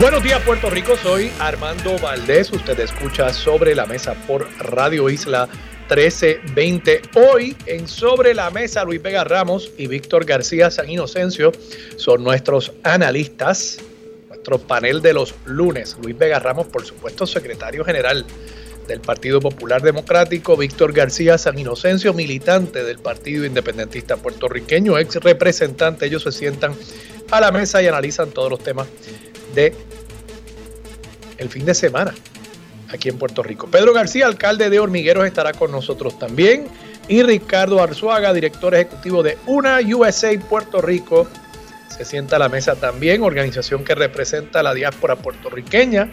Buenos días Puerto Rico, soy Armando Valdés, usted escucha sobre la mesa por Radio Isla 1320. Hoy en Sobre la Mesa Luis Vega Ramos y Víctor García San Inocencio son nuestros analistas, nuestro panel de los lunes. Luis Vega Ramos, por supuesto, secretario general del Partido Popular Democrático, Víctor García San Inocencio, militante del Partido Independentista Puertorriqueño, ex representante. Ellos se sientan a la mesa y analizan todos los temas de el fin de semana aquí en Puerto Rico. Pedro García, alcalde de Hormigueros, estará con nosotros también. Y Ricardo Arzuaga, director ejecutivo de UNA USA Puerto Rico, se sienta a la mesa también, organización que representa a la diáspora puertorriqueña.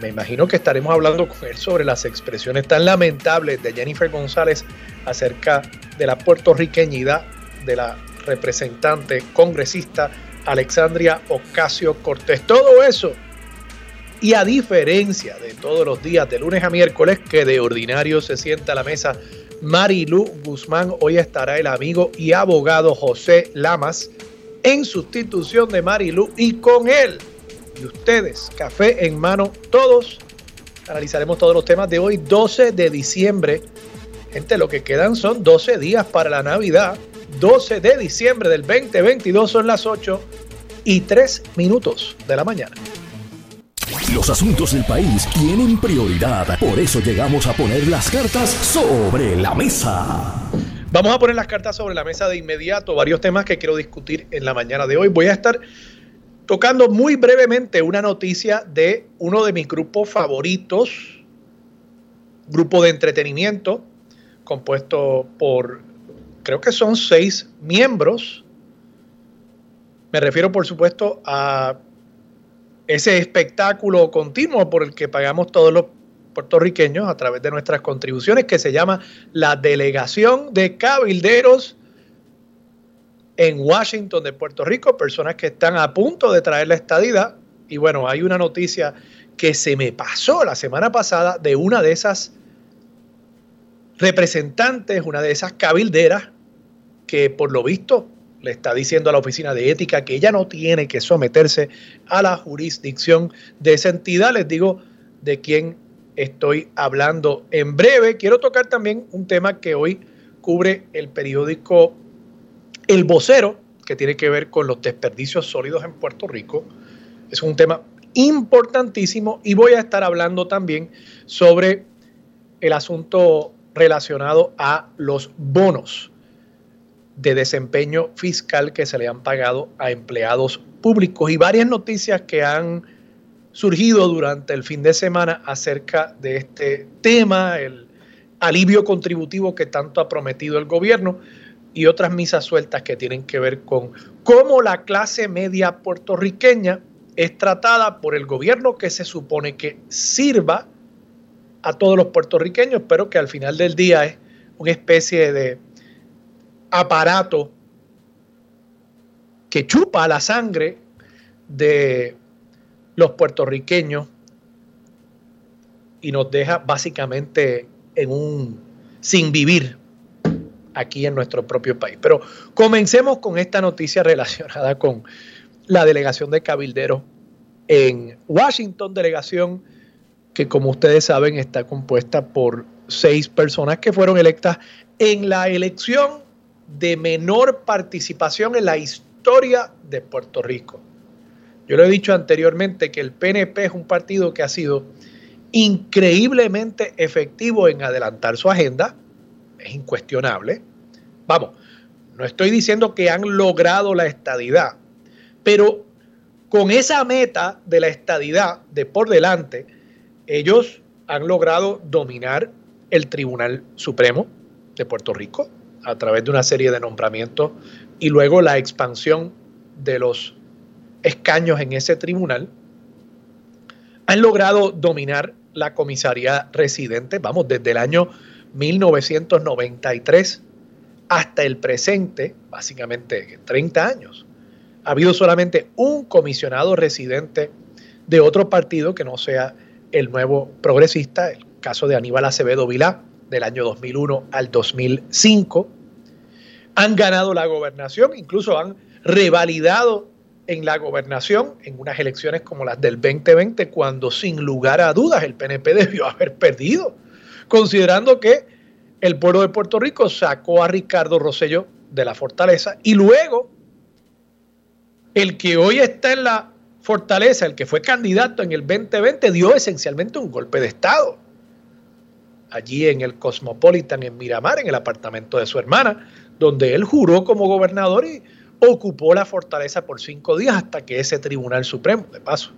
Me imagino que estaremos hablando con él sobre las expresiones tan lamentables de Jennifer González acerca de la puertorriqueñidad de la representante congresista Alexandria Ocasio Cortés. Todo eso y a diferencia de todos los días de lunes a miércoles que de ordinario se sienta a la mesa Marilu Guzmán, hoy estará el amigo y abogado José Lamas en sustitución de Marilu y con él y ustedes, café en mano, todos analizaremos todos los temas de hoy, 12 de diciembre. Gente, lo que quedan son 12 días para la Navidad. 12 de diciembre del 2022 son las 8 y 3 minutos de la mañana. Los asuntos del país tienen prioridad. Por eso llegamos a poner las cartas sobre la mesa. Vamos a poner las cartas sobre la mesa de inmediato. Varios temas que quiero discutir en la mañana de hoy. Voy a estar tocando muy brevemente una noticia de uno de mis grupos favoritos. Grupo de entretenimiento compuesto por, creo que son seis miembros. Me refiero, por supuesto, a ese espectáculo continuo por el que pagamos todos los puertorriqueños a través de nuestras contribuciones, que se llama la Delegación de Cabilderos en Washington de Puerto Rico, personas que están a punto de traer la estadidad. Y bueno, hay una noticia que se me pasó la semana pasada de una de esas representantes, una de esas cabilderas, que por lo visto le está diciendo a la oficina de ética que ella no tiene que someterse a la jurisdicción de esa entidad. Les digo de quién estoy hablando en breve. Quiero tocar también un tema que hoy cubre el periódico El Vocero, que tiene que ver con los desperdicios sólidos en Puerto Rico. Es un tema importantísimo y voy a estar hablando también sobre el asunto relacionado a los bonos de desempeño fiscal que se le han pagado a empleados públicos. Y varias noticias que han surgido durante el fin de semana acerca de este tema, el alivio contributivo que tanto ha prometido el gobierno y otras misas sueltas que tienen que ver con cómo la clase media puertorriqueña es tratada por el gobierno que se supone que sirva a todos los puertorriqueños, pero que al final del día es una especie de aparato que chupa la sangre de los puertorriqueños y nos deja básicamente en un sin vivir aquí en nuestro propio país. Pero comencemos con esta noticia relacionada con la delegación de cabilderos en Washington, delegación que como ustedes saben está compuesta por seis personas que fueron electas en la elección de menor participación en la historia de Puerto Rico. Yo lo he dicho anteriormente que el PNP es un partido que ha sido increíblemente efectivo en adelantar su agenda, es incuestionable. Vamos, no estoy diciendo que han logrado la estadidad, pero con esa meta de la estadidad de por delante, ellos han logrado dominar el Tribunal Supremo de Puerto Rico, a través de una serie de nombramientos y luego la expansión de los escaños en ese tribunal, han logrado dominar la comisaría residente, vamos, desde el año 1993 hasta el presente, básicamente 30 años. Ha habido solamente un comisionado residente de otro partido que no sea el nuevo progresista, el caso de Aníbal Acevedo Vilá, del año 2001 al 2005. Han ganado la gobernación, incluso han revalidado en la gobernación en unas elecciones como las del 2020, cuando sin lugar a dudas el PNP debió haber perdido, considerando que el pueblo de Puerto Rico sacó a Ricardo Rosello de la fortaleza y luego el que hoy está en la fortaleza, el que fue candidato en el 2020, dio esencialmente un golpe de Estado. Allí en el Cosmopolitan, en Miramar, en el apartamento de su hermana, donde él juró como gobernador y ocupó la fortaleza por cinco días hasta que ese Tribunal Supremo, de paso,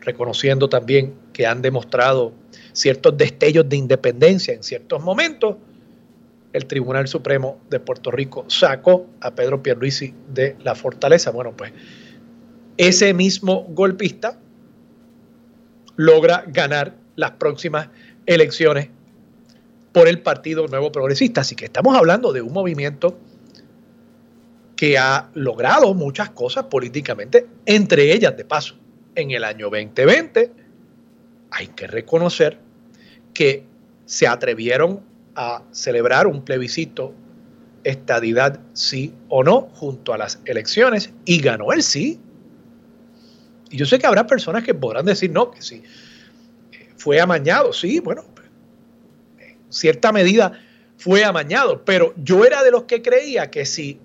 reconociendo también que han demostrado ciertos destellos de independencia en ciertos momentos, el Tribunal Supremo de Puerto Rico sacó a Pedro Pierluisi de la fortaleza. Bueno, pues ese mismo golpista logra ganar las próximas elecciones por el Partido Nuevo Progresista. Así que estamos hablando de un movimiento que ha logrado muchas cosas políticamente, entre ellas, de paso, en el año 2020, hay que reconocer que se atrevieron a celebrar un plebiscito estadidad sí o no junto a las elecciones y ganó el sí. Y yo sé que habrá personas que podrán decir no, que sí, fue amañado, sí, bueno, en cierta medida fue amañado, pero yo era de los que creía que si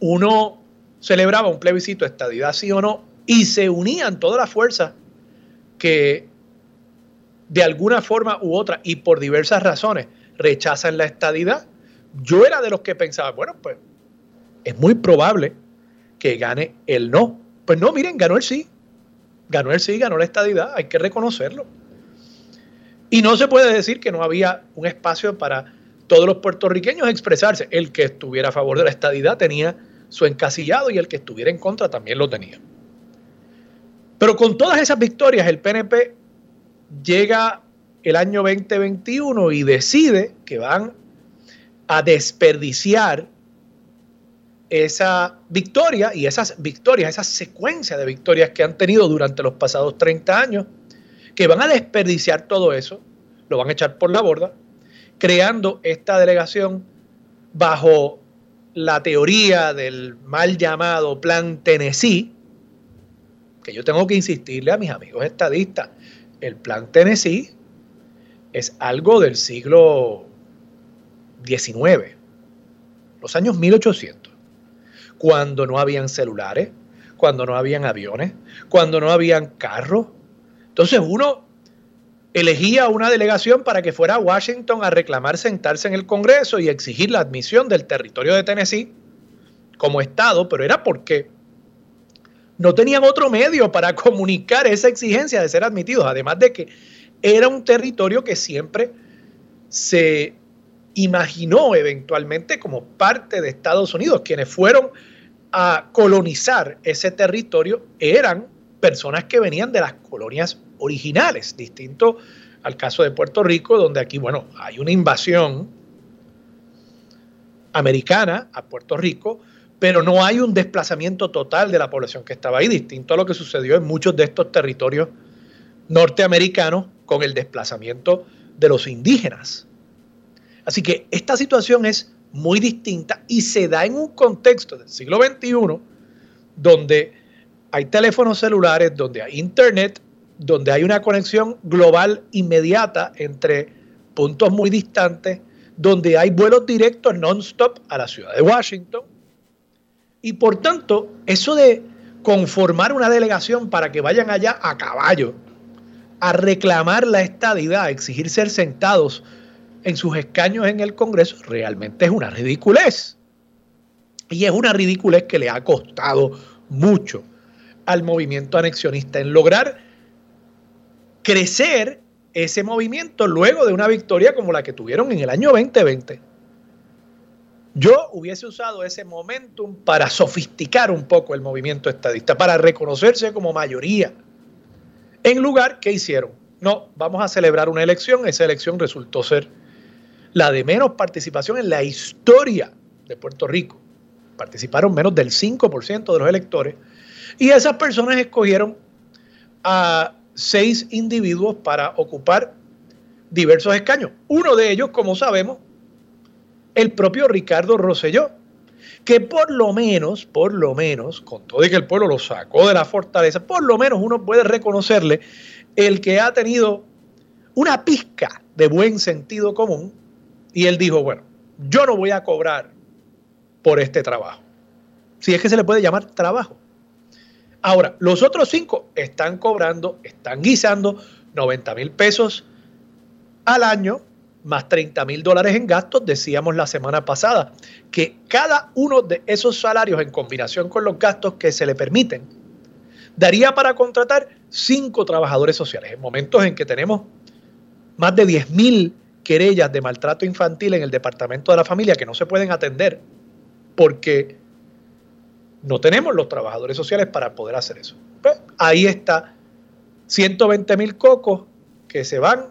uno celebraba un plebiscito estadidad sí o no y se unían todas las fuerzas que de alguna forma u otra y por diversas razones rechazan la estadidad. Yo era de los que pensaba, bueno, pues es muy probable que gane el no. Pues no, miren, ganó el sí. Ganó el sí, ganó la estadidad, hay que reconocerlo. Y no se puede decir que no había un espacio para todos los puertorriqueños expresarse. El que estuviera a favor de la estadidad tenía su encasillado y el que estuviera en contra también lo tenía. Pero con todas esas victorias, el PNP llega el año 2021 y decide que van a desperdiciar esa victoria y esas victorias, esa secuencia de victorias que han tenido durante los pasados 30 años, que van a desperdiciar todo eso, lo van a echar por la borda, creando esta delegación bajo la teoría del mal llamado Plan Tennessee, que yo tengo que insistirle a mis amigos estadistas, el Plan Tennessee es algo del siglo XIX, los años 1800, cuando no habían celulares, cuando no habían aviones, cuando no habían carros. Entonces uno elegía una delegación para que fuera a Washington a reclamar sentarse en el Congreso y exigir la admisión del territorio de Tennessee como Estado, pero era porque no tenían otro medio para comunicar esa exigencia de ser admitidos, además de que era un territorio que siempre se imaginó eventualmente como parte de Estados Unidos. Quienes fueron a colonizar ese territorio eran personas que venían de las colonias originales, distinto al caso de Puerto Rico, donde aquí, bueno, hay una invasión americana a Puerto Rico, pero no hay un desplazamiento total de la población que estaba ahí, distinto a lo que sucedió en muchos de estos territorios norteamericanos con el desplazamiento de los indígenas. Así que esta situación es muy distinta y se da en un contexto del siglo XXI donde hay teléfonos celulares, donde hay internet, donde hay una conexión global inmediata entre puntos muy distantes, donde hay vuelos directos non-stop a la ciudad de Washington. Y por tanto, eso de conformar una delegación para que vayan allá a caballo a reclamar la estadidad, a exigir ser sentados en sus escaños en el Congreso, realmente es una ridiculez. Y es una ridiculez que le ha costado mucho al movimiento anexionista en lograr crecer ese movimiento luego de una victoria como la que tuvieron en el año 2020. Yo hubiese usado ese momentum para sofisticar un poco el movimiento estadista, para reconocerse como mayoría. En lugar, ¿qué hicieron? No, vamos a celebrar una elección. Esa elección resultó ser la de menos participación en la historia de Puerto Rico. Participaron menos del 5% de los electores. Y esas personas escogieron a seis individuos para ocupar diversos escaños. Uno de ellos, como sabemos, el propio Ricardo Rosselló, que por lo menos, por lo menos, con todo y que el pueblo lo sacó de la fortaleza, por lo menos uno puede reconocerle el que ha tenido una pizca de buen sentido común y él dijo, bueno, yo no voy a cobrar por este trabajo. Si es que se le puede llamar trabajo. Ahora, los otros cinco están cobrando, están guisando 90 mil pesos al año más 30 mil dólares en gastos, decíamos la semana pasada, que cada uno de esos salarios en combinación con los gastos que se le permiten, daría para contratar cinco trabajadores sociales. En momentos en que tenemos más de 10 mil querellas de maltrato infantil en el Departamento de la Familia que no se pueden atender porque no tenemos los trabajadores sociales para poder hacer eso. Pues, ahí está 120 mil cocos que se van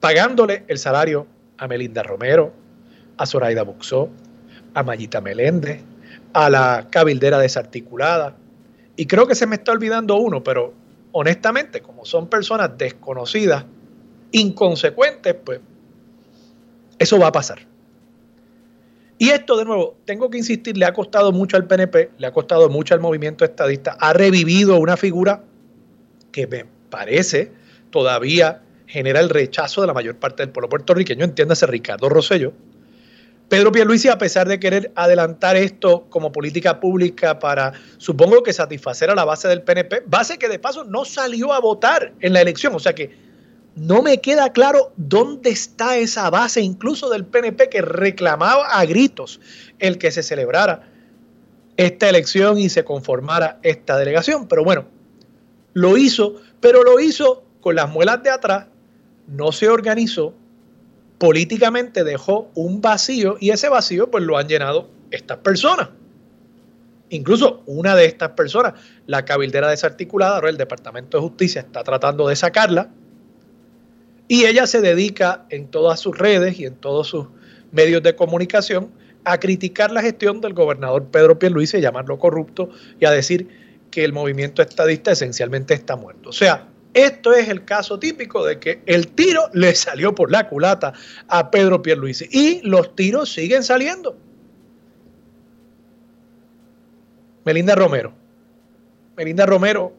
pagándole el salario a Melinda Romero, a Zoraida Buxó, a Mayita Meléndez, a la cabildera desarticulada. Y creo que se me está olvidando uno, pero honestamente, como son personas desconocidas, inconsecuentes, pues eso va a pasar. Y esto, de nuevo, tengo que insistir, le ha costado mucho al PNP, le ha costado mucho al movimiento estadista, ha revivido una figura que me parece todavía genera el rechazo de la mayor parte del pueblo puertorriqueño, entiéndase Ricardo Rosello. Pedro Pierluisi, a pesar de querer adelantar esto como política pública para, supongo que satisfacer a la base del PNP, base que de paso no salió a votar en la elección, o sea que no me queda claro dónde está esa base, incluso del PNP, que reclamaba a gritos el que se celebrara esta elección y se conformara esta delegación. Pero bueno, lo hizo, pero lo hizo con las muelas de atrás no se organizó, políticamente dejó un vacío y ese vacío pues lo han llenado estas personas. Incluso una de estas personas, la cabildera desarticulada, ahora el Departamento de Justicia está tratando de sacarla y ella se dedica en todas sus redes y en todos sus medios de comunicación a criticar la gestión del gobernador Pedro Pierluisi, a llamarlo corrupto y a decir que el movimiento estadista esencialmente está muerto. O sea, esto es el caso típico de que el tiro le salió por la culata a Pedro Pierluisi y los tiros siguen saliendo. Melinda Romero. Melinda Romero,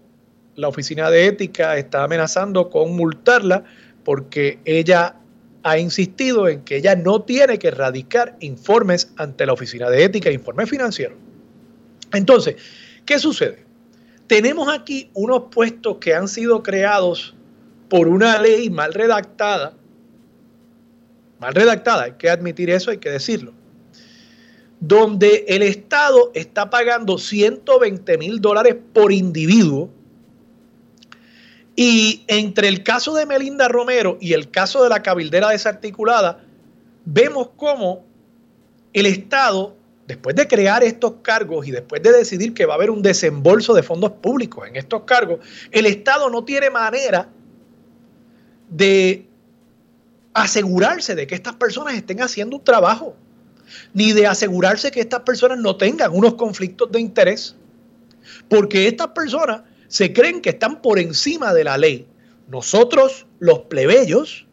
la oficina de ética está amenazando con multarla porque ella ha insistido en que ella no tiene que radicar informes ante la oficina de ética, informes financieros. Entonces, ¿qué sucede? tenemos aquí unos puestos que han sido creados por una ley mal redactada, mal redactada, hay que admitir eso, hay que decirlo, donde el Estado está pagando 120 mil dólares por individuo. Y entre el caso de Melinda Romero y el caso de la cabildera desarticulada, vemos cómo el Estado después de crear estos cargos y después de decidir que va a haber un desembolso de fondos públicos en estos cargos, el Estado no tiene manera de asegurarse de que estas personas estén haciendo un trabajo, ni de asegurarse que estas personas no tengan unos conflictos de interés, porque estas personas se creen que están por encima de la ley. Nosotros, los plebeyos,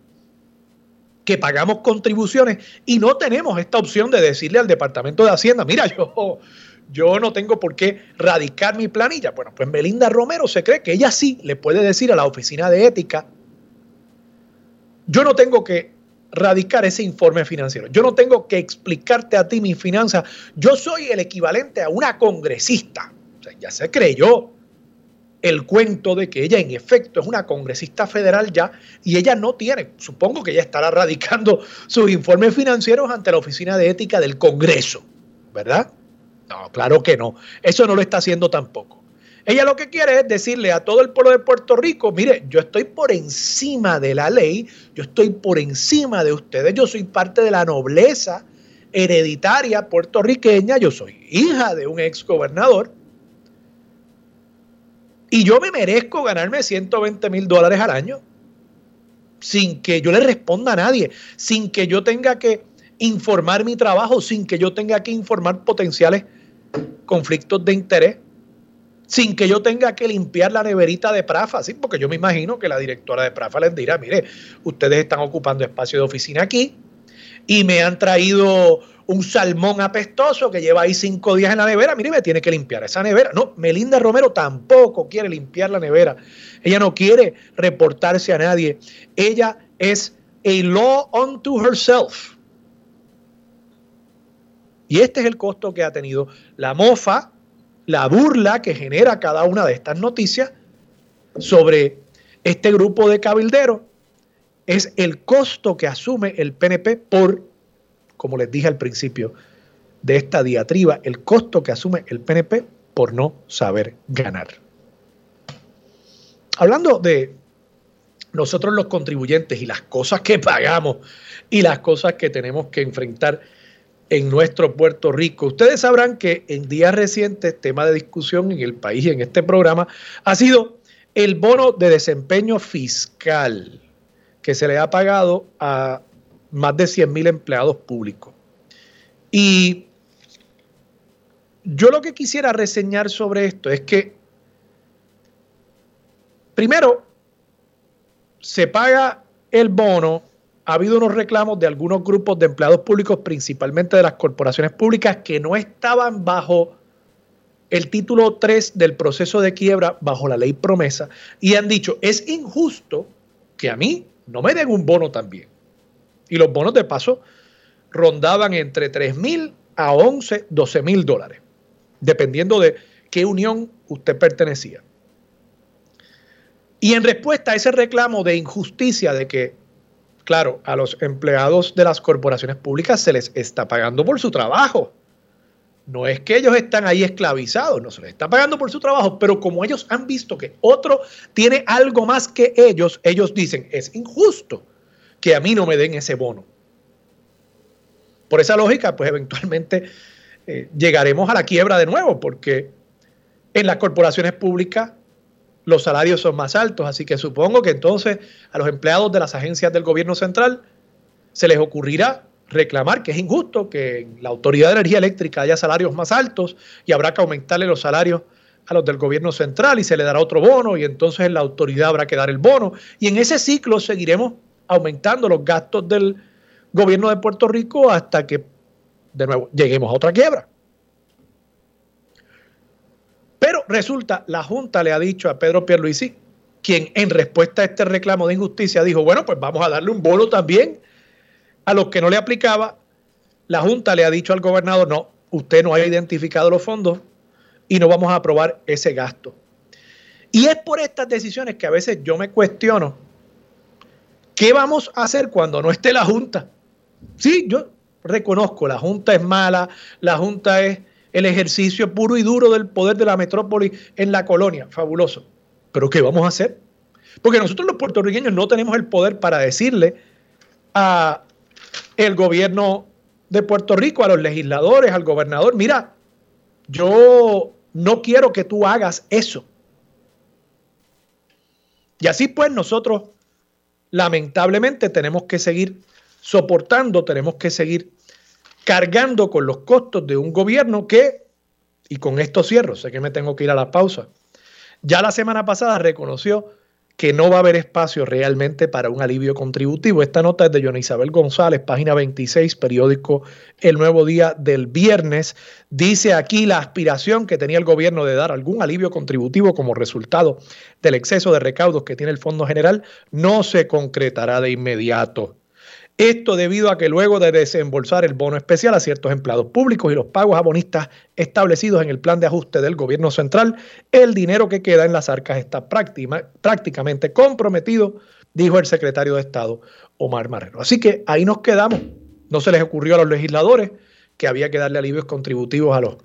que pagamos contribuciones y no tenemos esta opción de decirle al Departamento de Hacienda, mira, yo, yo no tengo por qué radicar mi planilla. Bueno, pues Melinda Romero se cree que ella sí le puede decir a la oficina de ética, yo no tengo que radicar ese informe financiero, yo no tengo que explicarte a ti mis finanzas, yo soy el equivalente a una congresista. O sea, ya se creyó el cuento de que ella en efecto es una congresista federal ya y ella no tiene, supongo que ella estará radicando sus informes financieros ante la Oficina de Ética del Congreso, ¿verdad? No, claro que no, eso no lo está haciendo tampoco. Ella lo que quiere es decirle a todo el pueblo de Puerto Rico, mire, yo estoy por encima de la ley, yo estoy por encima de ustedes, yo soy parte de la nobleza hereditaria puertorriqueña, yo soy hija de un ex gobernador y yo me merezco ganarme 120 mil dólares al año sin que yo le responda a nadie, sin que yo tenga que informar mi trabajo, sin que yo tenga que informar potenciales conflictos de interés, sin que yo tenga que limpiar la neverita de Prafa, ¿sí? porque yo me imagino que la directora de Prafa les dirá, mire, ustedes están ocupando espacio de oficina aquí y me han traído un salmón apestoso que lleva ahí cinco días en la nevera, mire, me tiene que limpiar esa nevera. No, Melinda Romero tampoco quiere limpiar la nevera. Ella no quiere reportarse a nadie. Ella es a law unto herself. Y este es el costo que ha tenido la mofa, la burla que genera cada una de estas noticias sobre este grupo de cabilderos. Es el costo que asume el PNP por, como les dije al principio de esta diatriba, el costo que asume el PNP por no saber ganar. Hablando de nosotros los contribuyentes y las cosas que pagamos y las cosas que tenemos que enfrentar en nuestro Puerto Rico. Ustedes sabrán que en días recientes, tema de discusión en el país y en este programa, ha sido el bono de desempeño fiscal que se le ha pagado a más de 100 mil empleados públicos. Y yo lo que quisiera reseñar sobre esto es que, primero, se paga el bono ha habido unos reclamos de algunos grupos de empleados públicos, principalmente de las corporaciones públicas, que no estaban bajo el título 3 del proceso de quiebra, bajo la ley promesa, y han dicho, es injusto que a mí no me den un bono también. Y los bonos de paso rondaban entre 3 mil a 11, 12 mil dólares, dependiendo de qué unión usted pertenecía. Y en respuesta a ese reclamo de injusticia de que Claro, a los empleados de las corporaciones públicas se les está pagando por su trabajo. No es que ellos están ahí esclavizados, no se les está pagando por su trabajo, pero como ellos han visto que otro tiene algo más que ellos, ellos dicen, es injusto que a mí no me den ese bono. Por esa lógica, pues eventualmente eh, llegaremos a la quiebra de nuevo, porque en las corporaciones públicas los salarios son más altos. Así que supongo que entonces a los empleados de las agencias del gobierno central se les ocurrirá reclamar que es injusto que en la Autoridad de Energía Eléctrica haya salarios más altos y habrá que aumentarle los salarios a los del gobierno central y se le dará otro bono y entonces en la autoridad habrá que dar el bono. Y en ese ciclo seguiremos aumentando los gastos del gobierno de Puerto Rico hasta que de nuevo lleguemos a otra quiebra. Pero resulta, la Junta le ha dicho a Pedro Pierluisi, quien en respuesta a este reclamo de injusticia dijo, bueno, pues vamos a darle un bono también a los que no le aplicaba. La Junta le ha dicho al gobernador, no, usted no ha identificado los fondos y no vamos a aprobar ese gasto. Y es por estas decisiones que a veces yo me cuestiono, ¿qué vamos a hacer cuando no esté la Junta? Sí, yo reconozco, la Junta es mala, la Junta es el ejercicio puro y duro del poder de la metrópoli en la colonia. Fabuloso. Pero ¿qué vamos a hacer? Porque nosotros los puertorriqueños no tenemos el poder para decirle a el gobierno de Puerto Rico, a los legisladores, al gobernador, mira, yo no quiero que tú hagas eso. Y así pues nosotros lamentablemente tenemos que seguir soportando, tenemos que seguir cargando con los costos de un gobierno que, y con esto cierro, sé que me tengo que ir a la pausa, ya la semana pasada reconoció que no va a haber espacio realmente para un alivio contributivo. Esta nota es de Joana Isabel González, página 26, periódico El Nuevo Día del viernes. Dice aquí la aspiración que tenía el gobierno de dar algún alivio contributivo como resultado del exceso de recaudos que tiene el Fondo General no se concretará de inmediato. Esto debido a que luego de desembolsar el bono especial a ciertos empleados públicos y los pagos abonistas establecidos en el plan de ajuste del gobierno central, el dinero que queda en las arcas está prácticamente comprometido, dijo el secretario de Estado Omar Marrero. Así que ahí nos quedamos. No se les ocurrió a los legisladores que había que darle alivios contributivos a los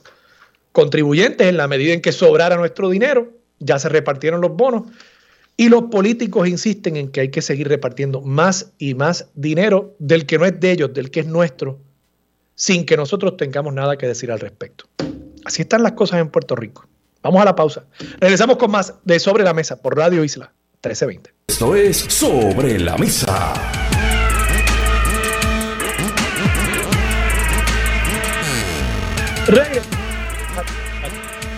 contribuyentes en la medida en que sobrara nuestro dinero. Ya se repartieron los bonos y los políticos insisten en que hay que seguir repartiendo más y más dinero del que no es de ellos, del que es nuestro, sin que nosotros tengamos nada que decir al respecto. Así están las cosas en Puerto Rico. Vamos a la pausa. Regresamos con más de Sobre la Mesa por Radio Isla 1320. Esto es Sobre la Mesa.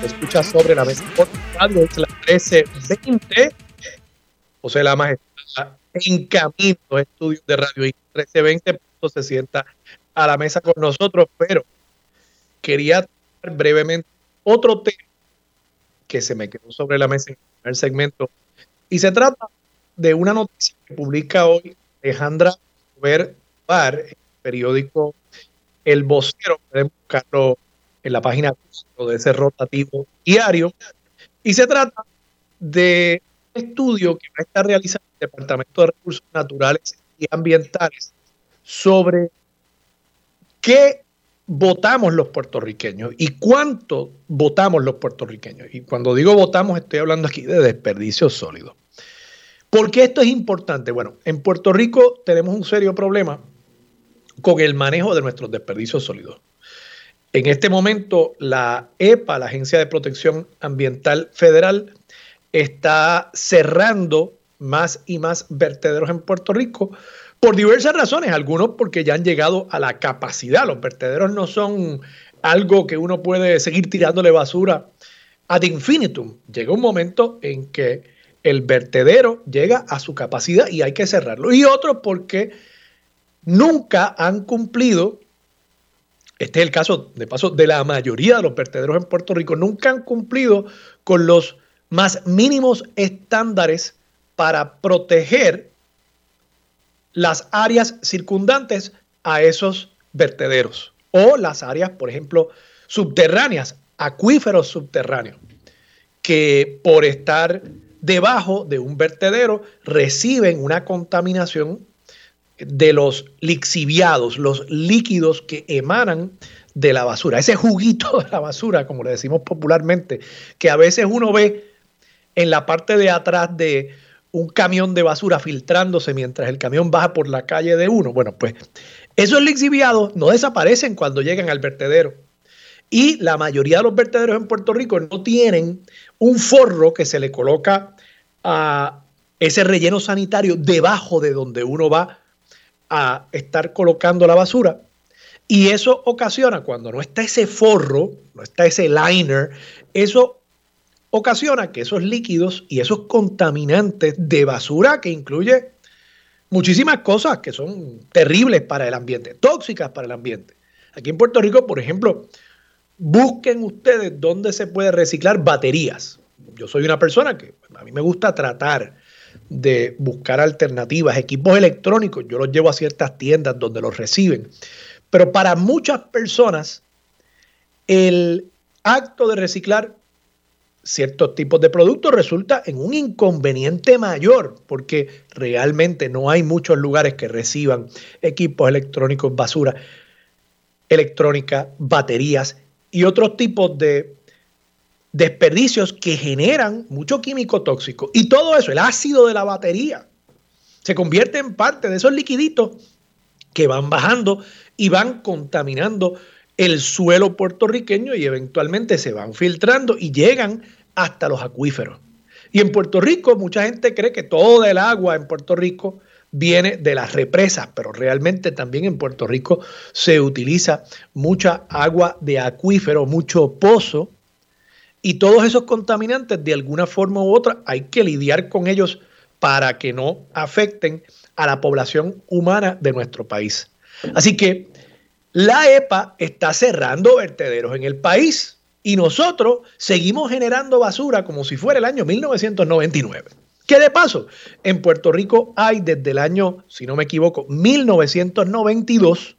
Escucha sobre la mesa por Radio Isla 1320. José Lamas está en camino a estudios de Radio Isla 1320. Se sienta a la mesa con nosotros, pero quería brevemente otro tema que se me quedó sobre la mesa en el segmento. Y se trata de una noticia que publica hoy Alejandra Ver Bar, el periódico El Vocero. Pueden buscarlo en la página de ese rotativo diario. Y se trata de estudio que va a estar realizando el Departamento de Recursos Naturales y Ambientales sobre qué votamos los puertorriqueños y cuánto votamos los puertorriqueños. Y cuando digo votamos, estoy hablando aquí de desperdicio sólido. ¿Por qué esto es importante? Bueno, en Puerto Rico tenemos un serio problema con el manejo de nuestros desperdicios sólidos. En este momento, la EPA, la Agencia de Protección Ambiental Federal, está cerrando más y más vertederos en Puerto Rico por diversas razones, algunos porque ya han llegado a la capacidad. Los vertederos no son algo que uno puede seguir tirándole basura ad infinitum. Llega un momento en que el vertedero llega a su capacidad y hay que cerrarlo. Y otros porque nunca han cumplido, este es el caso de paso de la mayoría de los vertederos en Puerto Rico, nunca han cumplido con los más mínimos estándares para proteger las áreas circundantes a esos vertederos o las áreas, por ejemplo, subterráneas, acuíferos subterráneos, que por estar debajo de un vertedero reciben una contaminación de los lixiviados, los líquidos que emanan de la basura, ese juguito de la basura, como le decimos popularmente, que a veces uno ve en la parte de atrás de un camión de basura filtrándose mientras el camión baja por la calle de uno. Bueno, pues esos lixiviados no desaparecen cuando llegan al vertedero. Y la mayoría de los vertederos en Puerto Rico no tienen un forro que se le coloca a ese relleno sanitario debajo de donde uno va a estar colocando la basura. Y eso ocasiona, cuando no está ese forro, no está ese liner, eso ocasiona que esos líquidos y esos contaminantes de basura que incluye muchísimas cosas que son terribles para el ambiente, tóxicas para el ambiente. Aquí en Puerto Rico, por ejemplo, busquen ustedes dónde se puede reciclar baterías. Yo soy una persona que a mí me gusta tratar de buscar alternativas, equipos electrónicos, yo los llevo a ciertas tiendas donde los reciben. Pero para muchas personas, el acto de reciclar ciertos tipos de productos resulta en un inconveniente mayor porque realmente no hay muchos lugares que reciban equipos electrónicos, basura electrónica, baterías y otros tipos de desperdicios que generan mucho químico tóxico. Y todo eso, el ácido de la batería, se convierte en parte de esos liquiditos que van bajando y van contaminando el suelo puertorriqueño y eventualmente se van filtrando y llegan hasta los acuíferos. Y en Puerto Rico mucha gente cree que todo el agua en Puerto Rico viene de las represas, pero realmente también en Puerto Rico se utiliza mucha agua de acuífero, mucho pozo, y todos esos contaminantes de alguna forma u otra hay que lidiar con ellos para que no afecten a la población humana de nuestro país. Así que la EPA está cerrando vertederos en el país y nosotros seguimos generando basura como si fuera el año 1999. ¿Qué de paso? En Puerto Rico hay desde el año, si no me equivoco, 1992,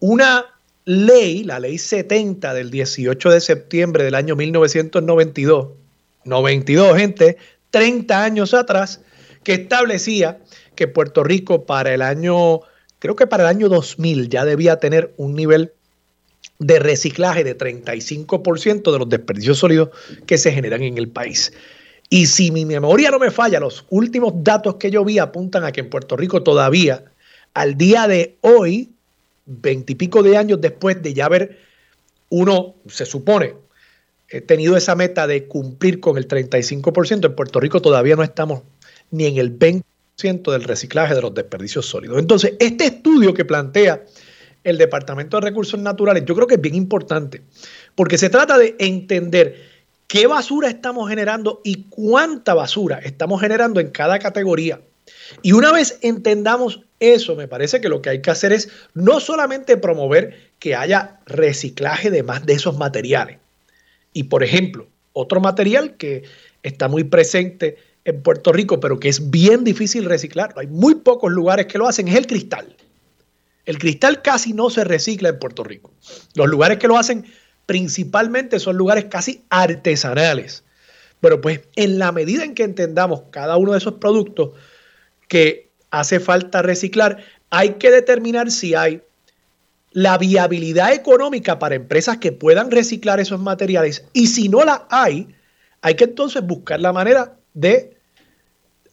una ley, la ley 70 del 18 de septiembre del año 1992, 92 gente, 30 años atrás, que establecía que Puerto Rico para el año creo que para el año 2000 ya debía tener un nivel de reciclaje de 35% de los desperdicios sólidos que se generan en el país. Y si mi memoria no me falla, los últimos datos que yo vi apuntan a que en Puerto Rico todavía, al día de hoy, veintipico de años después de ya haber uno, se supone, eh, tenido esa meta de cumplir con el 35%, en Puerto Rico todavía no estamos ni en el 20% del reciclaje de los desperdicios sólidos. Entonces, este estudio que plantea el Departamento de Recursos Naturales, yo creo que es bien importante, porque se trata de entender qué basura estamos generando y cuánta basura estamos generando en cada categoría. Y una vez entendamos eso, me parece que lo que hay que hacer es no solamente promover que haya reciclaje de más de esos materiales. Y por ejemplo, otro material que está muy presente en Puerto Rico, pero que es bien difícil reciclarlo, hay muy pocos lugares que lo hacen, es el cristal. El cristal casi no se recicla en Puerto Rico. Los lugares que lo hacen principalmente son lugares casi artesanales. Bueno, pues en la medida en que entendamos cada uno de esos productos que hace falta reciclar, hay que determinar si hay la viabilidad económica para empresas que puedan reciclar esos materiales y si no la hay, hay que entonces buscar la manera de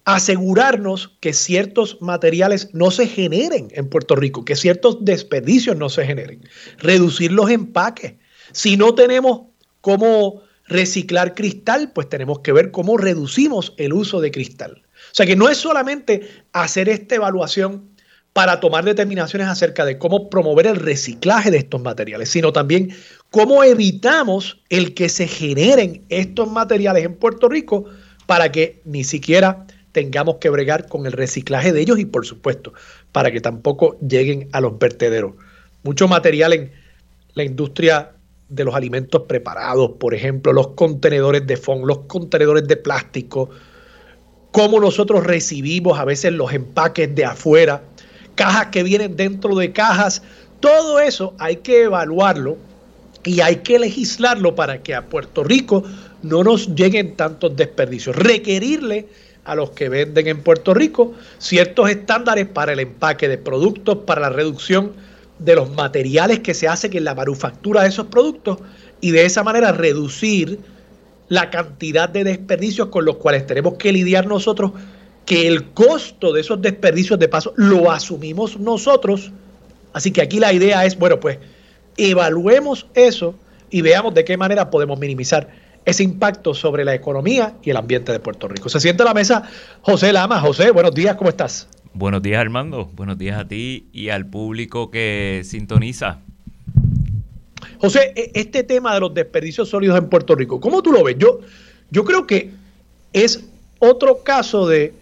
asegurarnos que ciertos materiales no se generen en Puerto Rico, que ciertos desperdicios no se generen, reducir los empaques. Si no tenemos cómo reciclar cristal, pues tenemos que ver cómo reducimos el uso de cristal. O sea que no es solamente hacer esta evaluación para tomar determinaciones acerca de cómo promover el reciclaje de estos materiales, sino también cómo evitamos el que se generen estos materiales en Puerto Rico para que ni siquiera tengamos que bregar con el reciclaje de ellos y por supuesto para que tampoco lleguen a los vertederos. Mucho material en la industria de los alimentos preparados, por ejemplo, los contenedores de fondo, los contenedores de plástico, cómo nosotros recibimos a veces los empaques de afuera, cajas que vienen dentro de cajas, todo eso hay que evaluarlo y hay que legislarlo para que a Puerto Rico no nos lleguen tantos desperdicios. Requerirle a los que venden en Puerto Rico ciertos estándares para el empaque de productos, para la reducción de los materiales que se hacen en la manufactura de esos productos y de esa manera reducir la cantidad de desperdicios con los cuales tenemos que lidiar nosotros, que el costo de esos desperdicios de paso lo asumimos nosotros. Así que aquí la idea es, bueno, pues evaluemos eso y veamos de qué manera podemos minimizar ese impacto sobre la economía y el ambiente de Puerto Rico. Se siente a la mesa José Lama. José, buenos días, ¿cómo estás? Buenos días, Armando. Buenos días a ti y al público que sintoniza. José, e, este tema de los desperdicios sólidos en Puerto Rico, ¿cómo tú lo ves? Yo, yo creo que es otro caso de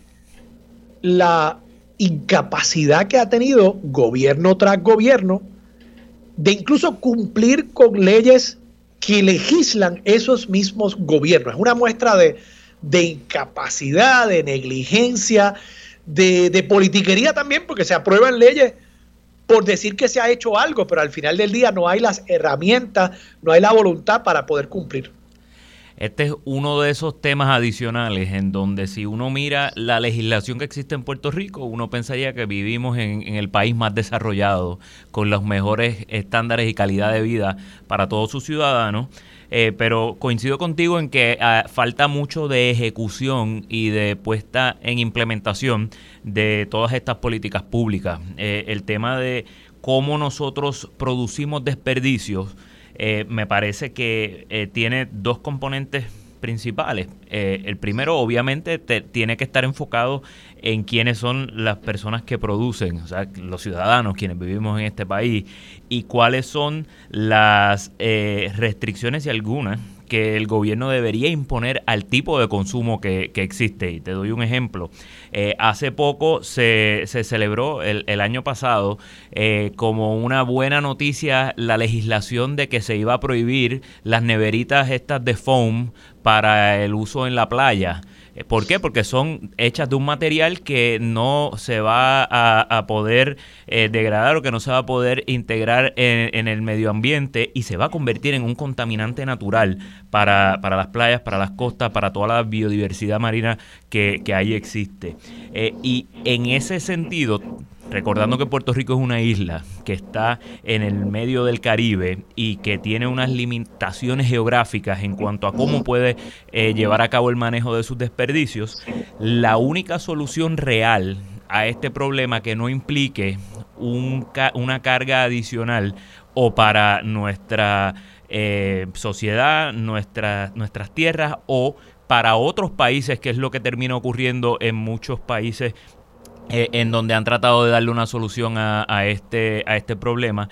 la incapacidad que ha tenido gobierno tras gobierno de incluso cumplir con leyes que legislan esos mismos gobiernos. Es una muestra de, incapacidad, de negligencia, de, de, politiquería también, porque se aprueban leyes por decir que se ha hecho algo, pero al final del día no hay las herramientas, no hay la voluntad para poder cumplir. Este es uno de esos temas adicionales en donde si uno mira la legislación que existe en Puerto Rico, uno pensaría que vivimos en, el país más desarrollado, con los mejores estándares y calidad de vida para todos sus ciudadanos. Eh, pero coincido contigo en que ah, falta mucho de ejecución y de puesta en implementación de todas estas políticas públicas. Eh, el tema de cómo nosotros producimos desperdicios eh, me parece que eh, tiene dos componentes principales. Eh, el primero, obviamente, tiene que estar enfocado en quiénes son las personas que producen, o sea, los ciudadanos, quienes vivimos en este país, y cuáles son las restricciones y algunas que el gobierno debería imponer al tipo de consumo que, existe. Y te doy un ejemplo. Eh, hace poco se, se celebró el, año pasado eh, como una buena noticia la legislación de que se iba a prohibir las neveritas estas de foam para el uso en la playa. Eh, ¿Por qué? Porque son hechas de un material que no se va a, poder eh, degradar o que no se va a poder integrar en, el medio ambiente y se va a convertir en un contaminante natural para, las playas, para las costas, para toda la biodiversidad marina que, ahí existe. Eh, y en ese sentido, Recordando que Puerto Rico es una isla que está en el medio del Caribe y que tiene unas limitaciones geográficas en cuanto a cómo puede eh, llevar a cabo el manejo de sus desperdicios, la única solución real a este problema que no implique una carga adicional o para nuestra eh, sociedad, nuestras tierras o para otros países, que es lo que termina ocurriendo en muchos países eh, en donde han tratado de darle una solución a, este, a este problema,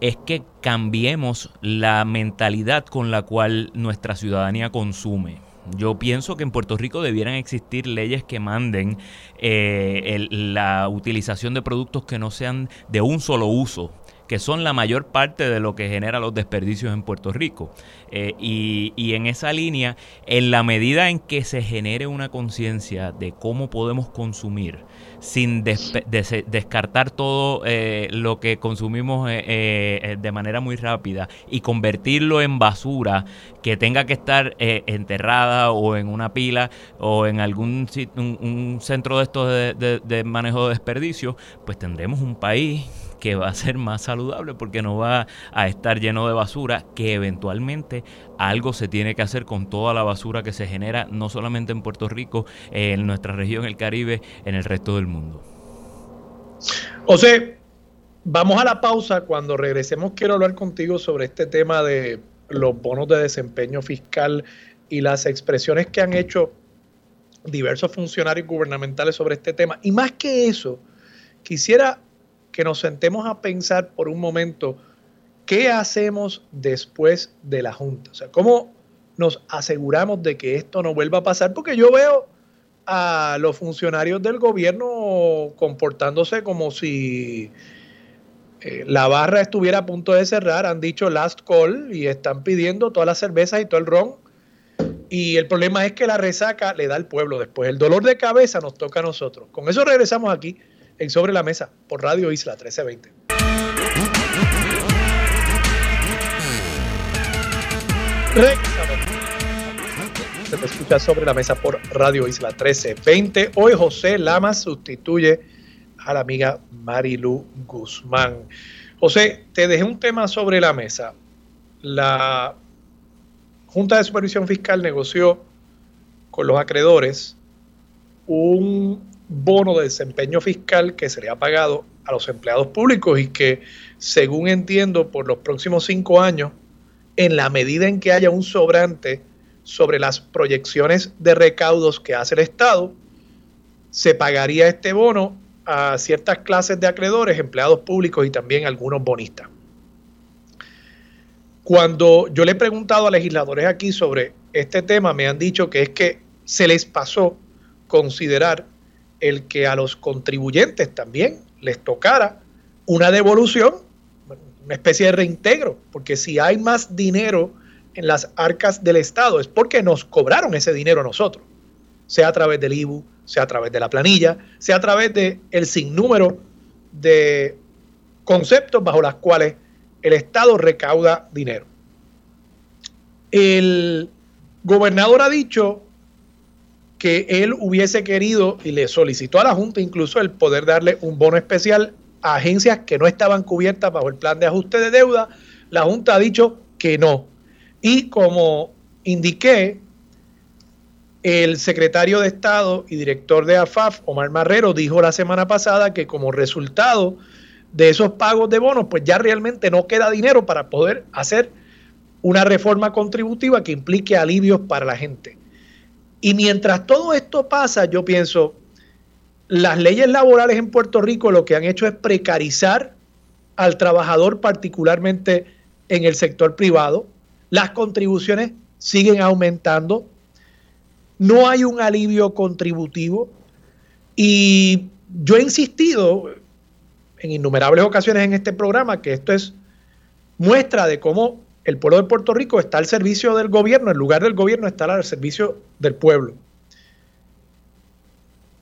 es que cambiemos la mentalidad con la cual nuestra ciudadanía consume. Yo pienso que en Puerto Rico debieran existir leyes que manden eh, la utilización de productos que no sean de un solo uso que son la mayor parte de lo que genera los desperdicios en Puerto Rico. Eh, y, y, en esa línea, en la medida en que se genere una conciencia de cómo podemos consumir, sin descartar todo eh, lo que consumimos eh, de manera muy rápida y convertirlo en basura que tenga que estar enterrada o en una pila o en algún un, centro de estos de, de manejo de desperdicios, pues tendremos un país que va a ser más saludable porque no va a estar lleno de basura, que eventualmente algo se tiene que hacer con toda la basura que se genera no solamente en Puerto Rico, en nuestra región, el Caribe, en el resto del mundo. José, vamos a la pausa. Cuando regresemos quiero hablar contigo sobre este tema de los bonos de desempeño fiscal y las expresiones que han hecho diversos funcionarios gubernamentales sobre este tema. Y más que eso, quisiera que nos sentemos a pensar por un momento qué hacemos después de la Junta. O sea, cómo nos aseguramos de que esto no vuelva a pasar, porque yo veo a los funcionarios del gobierno comportándose como si eh, la barra estuviera a punto de cerrar, han dicho last call y están pidiendo todas las cervezas y todo el ron. Y el problema es que la resaca le da al pueblo después. El dolor de cabeza nos toca a nosotros. Con eso regresamos aquí en Sobre la Mesa por Radio Isla 1320. Se te escucha sobre la mesa por Radio Isla 1320. Hoy José Lamas sustituye a la amiga Marilu Guzmán. José, te dejé un tema sobre la mesa. La Junta de Supervisión Fiscal negoció con los acreedores un bono de desempeño fiscal que sería pagado a los empleados públicos y que, según entiendo, por los próximos cinco años, en la medida en que haya un sobrante sobre las proyecciones de recaudos que hace el Estado, se pagaría este bono a ciertas clases de acreedores, empleados públicos y también algunos bonistas. Cuando yo le he preguntado a legisladores aquí sobre este tema, me han dicho que es que se les pasó considerar el que a los contribuyentes también les tocara una devolución, una especie de reintegro, porque si hay más dinero en las arcas del Estado es porque nos cobraron ese dinero a nosotros, sea a través del IBU, sea a través de la planilla, sea a través de el sinnúmero de conceptos bajo los cuales el Estado recauda dinero. El gobernador ha dicho que él hubiese querido y le solicitó a la Junta incluso el poder darle un bono especial a agencias que no estaban cubiertas bajo el plan de ajuste de deuda. La Junta ha dicho que no. Y como indiqué, el secretario de Estado y director de AFAF, Omar Marrero, dijo la semana pasada que como resultado de esos pagos de bonos, pues ya realmente no queda dinero para poder hacer una reforma contributiva que implique alivios para la gente. Y mientras todo esto pasa, yo pienso, las leyes laborales en Puerto Rico lo que han hecho es precarizar al trabajador, particularmente en el sector privado. Las contribuciones siguen aumentando. No hay un alivio contributivo. Y yo he insistido en innumerables ocasiones en este programa que esto es muestra de cómo el pueblo de Puerto Rico está al servicio del gobierno, en lugar del gobierno está al servicio del pueblo.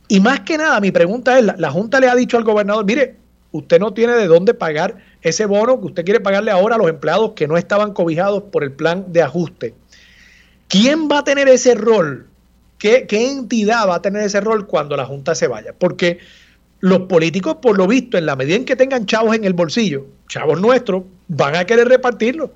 Y más que nada, mi pregunta es, la, Junta le ha dicho al gobernador, mire, usted no tiene de dónde pagar ese bono que usted quiere pagarle ahora a los empleados que no estaban cobijados por el plan de ajuste. ¿Quién va a tener ese rol? ¿Qué, ¿Qué, entidad va a tener ese rol cuando la Junta se vaya? Porque los políticos, por lo visto, en la medida en que tengan chavos en el bolsillo, chavos nuestros, van a querer repartirlo.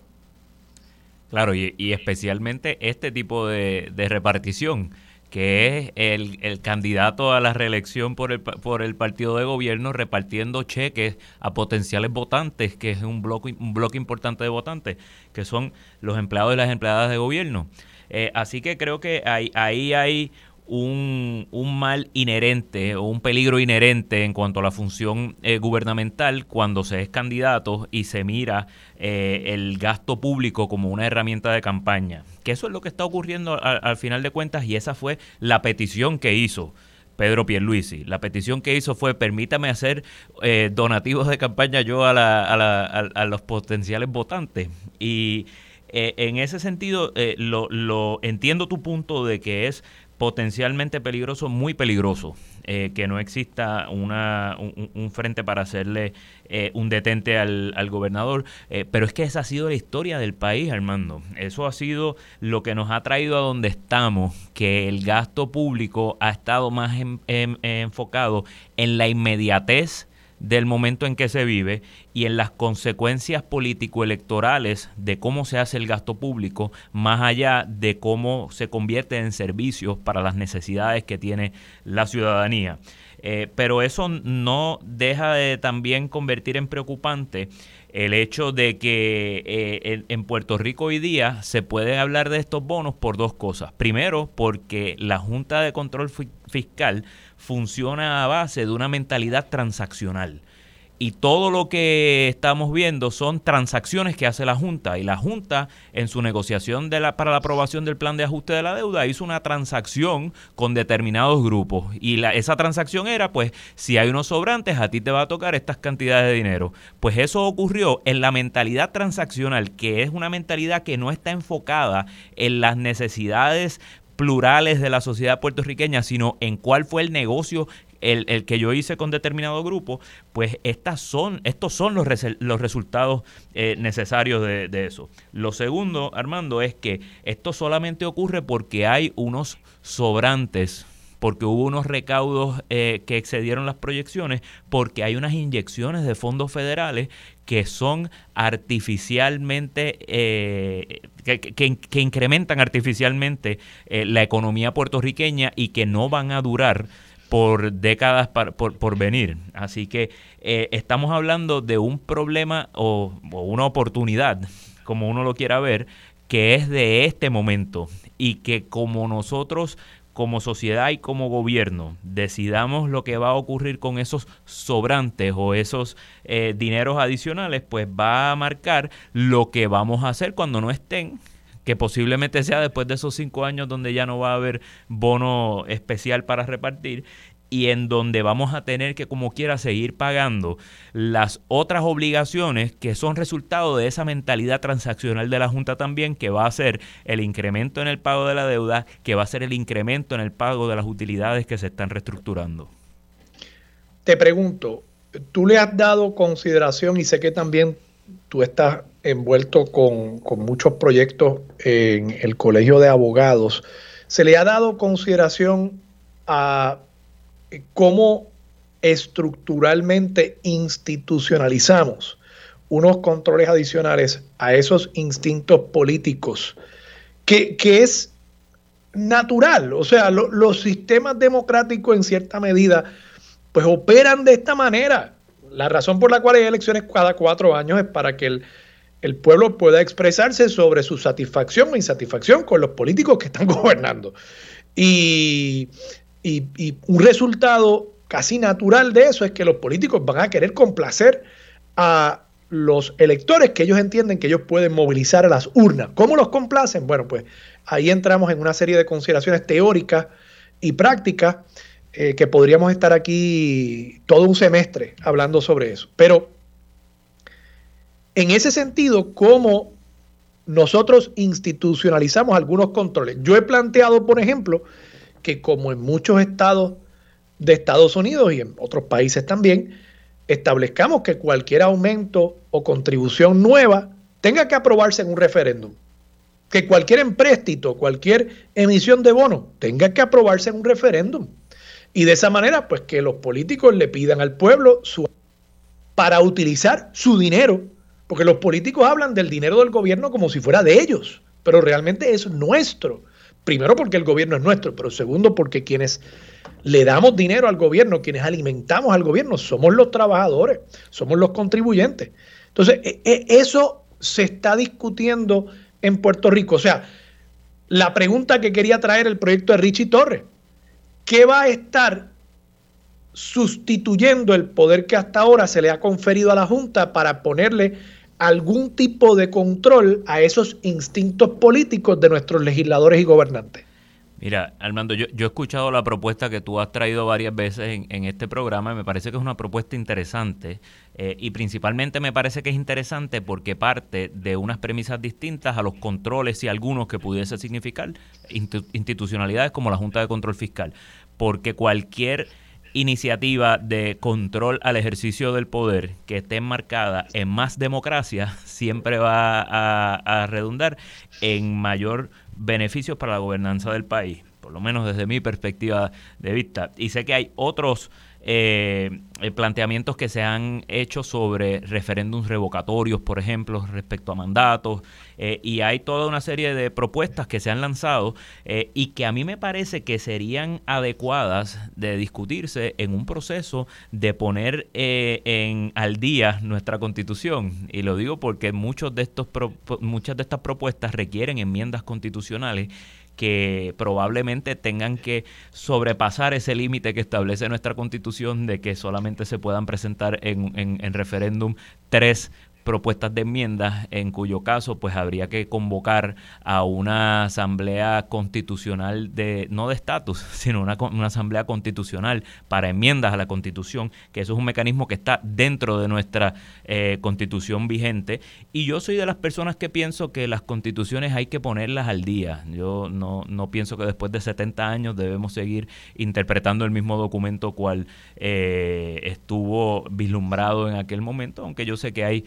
Claro, y, especialmente este tipo de, repartición que es el, candidato a la reelección por el, por el partido de gobierno repartiendo cheques a potenciales votantes, que es un bloque, un bloque importante de votantes, que son los empleados y las empleadas de gobierno. Eh, así que creo que ahí, ahí hay un, un, mal inherente o un peligro inherente en cuanto a la función eh, gubernamental cuando se es candidato y se mira eh, el gasto público como una herramienta de campaña. Que eso es lo que está ocurriendo al, final de cuentas y esa fue la petición que hizo. Pedro Pierluisi. La petición que hizo fue permítame hacer eh, donativos de campaña yo a, la, a, la, a, los potenciales votantes. Y en ese sentido, lo, lo, entiendo tu punto de que es potencialmente peligroso, muy peligroso, eh, que no exista una, un, frente para hacerle eh, un detente al, al gobernador. Eh, pero es que esa ha sido la historia del país, Armando. Eso ha sido lo que nos ha traído a donde estamos, que el gasto público ha estado más enfocado en la inmediatez del momento en que se vive y en las consecuencias político-electorales de cómo se hace el gasto público, más allá de cómo se convierte en servicios para las necesidades que tiene la ciudadanía. Eh, pero eso no deja de también convertir en preocupante el hecho de que eh, en, Puerto Rico hoy día se puede hablar de estos bonos por dos cosas. Primero, porque la Junta de Control Fiscal funciona a base de una mentalidad transaccional. Y todo lo que estamos viendo son transacciones que hace la Junta y la Junta en su negociación para la aprobación del plan de ajuste de la deuda hizo una transacción con determinados grupos. Y la, esa transacción era pues si hay unos sobrantes a ti te va a tocar estas cantidades de dinero. Pues eso ocurrió en la mentalidad transaccional que es una mentalidad que no está enfocada en las necesidades plurales de la sociedad puertorriqueña, sino en cuál fue el negocio el, que yo hice con determinado grupo, pues estas son, estos son los, los resultados eh, necesarios de, de, eso. Lo segundo, Armando, es que esto solamente ocurre porque hay unos sobrantes porque hubo unos recaudos eh, que excedieron las proyecciones, porque hay unas inyecciones de fondos federales que son artificialmente, eh, que, incrementan artificialmente la economía puertorriqueña y que no van a durar por décadas por, venir. Así que eh, estamos hablando de un problema o, una oportunidad, como uno lo quiera ver, que es de este momento y que como nosotros como sociedad y como gobierno decidamos lo que va a ocurrir con esos sobrantes o esos eh, dineros adicionales, pues va a marcar lo que vamos a hacer cuando no estén que posiblemente sea después de esos cinco años donde ya no va a haber bono especial para repartir y en donde vamos a tener que como quiera seguir pagando las otras obligaciones que son resultado de esa mentalidad transaccional de la Junta también, que va a ser el incremento en el pago de la deuda, que va a ser el incremento en el pago de las utilidades que se están reestructurando. Te pregunto, ¿tú le has dado consideración y sé que también tú estás envuelto con, muchos proyectos en el Colegio de Abogados, ¿se le ha dado consideración a cómo estructuralmente institucionalizamos unos controles adicionales a esos instintos políticos, que, es natural. O sea, los sistemas democráticos en cierta medida, pues operan de esta manera. La razón por la cual hay elecciones cada cuatro años es para que el, el pueblo pueda expresarse sobre su satisfacción o insatisfacción con los políticos que están gobernando. Y, un resultado casi natural de eso es que los políticos van a querer complacer a los electores que ellos entienden que ellos pueden movilizar a las urnas. ¿Cómo los complacen? Bueno, pues ahí entramos en una serie de consideraciones teóricas y prácticas eh, que podríamos estar aquí todo un semestre hablando sobre eso. Pero en ese sentido, ¿cómo nosotros institucionalizamos algunos controles? Yo he planteado, por ejemplo, que como en muchos estados de Estados Unidos y en otros países también, establezcamos que cualquier aumento o contribución nueva tenga que aprobarse en un referéndum. Que cualquier empréstito, cualquier emisión de bono tenga que aprobarse en un referéndum. Y de esa manera, pues que los políticos le pidan al pueblo su, para utilizar su dinero porque los políticos hablan del dinero del gobierno como si fuera de ellos, pero realmente es nuestro Primero porque el gobierno es nuestro, pero segundo porque quienes le damos dinero al gobierno, quienes alimentamos al gobierno, somos los trabajadores, somos los contribuyentes. Entonces, e, e, eso se está discutiendo en Puerto Rico. O sea, la pregunta que quería traer el proyecto de Richie Torres, ¿qué va a estar sustituyendo el poder que hasta ahora se le ha conferido a la Junta para ponerle algún tipo de control a esos instintos políticos de nuestros legisladores y gobernantes? Mira, Armando, yo, he escuchado la propuesta que tú has traído varias veces en, este programa y me parece que es una propuesta interesante eh, y principalmente me parece que es interesante porque parte de unas premisas distintas a los controles y algunos que pudiese significar institucionalidades como la Junta de Control Fiscal, porque cualquier iniciativa de control al ejercicio del poder que esté enmarcada en más democracia siempre va a redundar en mayor beneficios para la gobernanza del país, por lo menos desde mi perspectiva de vista. Y sé que hay otros eh, eh, planteamientos que se han hecho sobre referéndums revocatorios, por ejemplo, respecto a mandatos, eh, y hay toda una serie de propuestas que se han lanzado y que a mí me parece que serían adecuadas de discutirse en un proceso de poner en al día nuestra constitución. Y lo digo porque muchos de estos muchas de estas propuestas requieren enmiendas constitucionales que probablemente tengan que sobrepasar ese límite que establece nuestra constitución de que solamente se puedan presentar en, en, referéndum tres propuestas de enmiendas, en cuyo caso pues habría que convocar a una asamblea constitucional de, no de estatus, sino una, una, asamblea constitucional para enmiendas a la constitución, que eso es un mecanismo que está dentro de nuestra eh, constitución vigente. Y yo soy de las personas que pienso que las constituciones hay que ponerlas al día. Yo no, no pienso que después de 70 años debemos seguir interpretando el mismo documento cual eh, estuvo vislumbrado en aquel momento, aunque yo sé que hay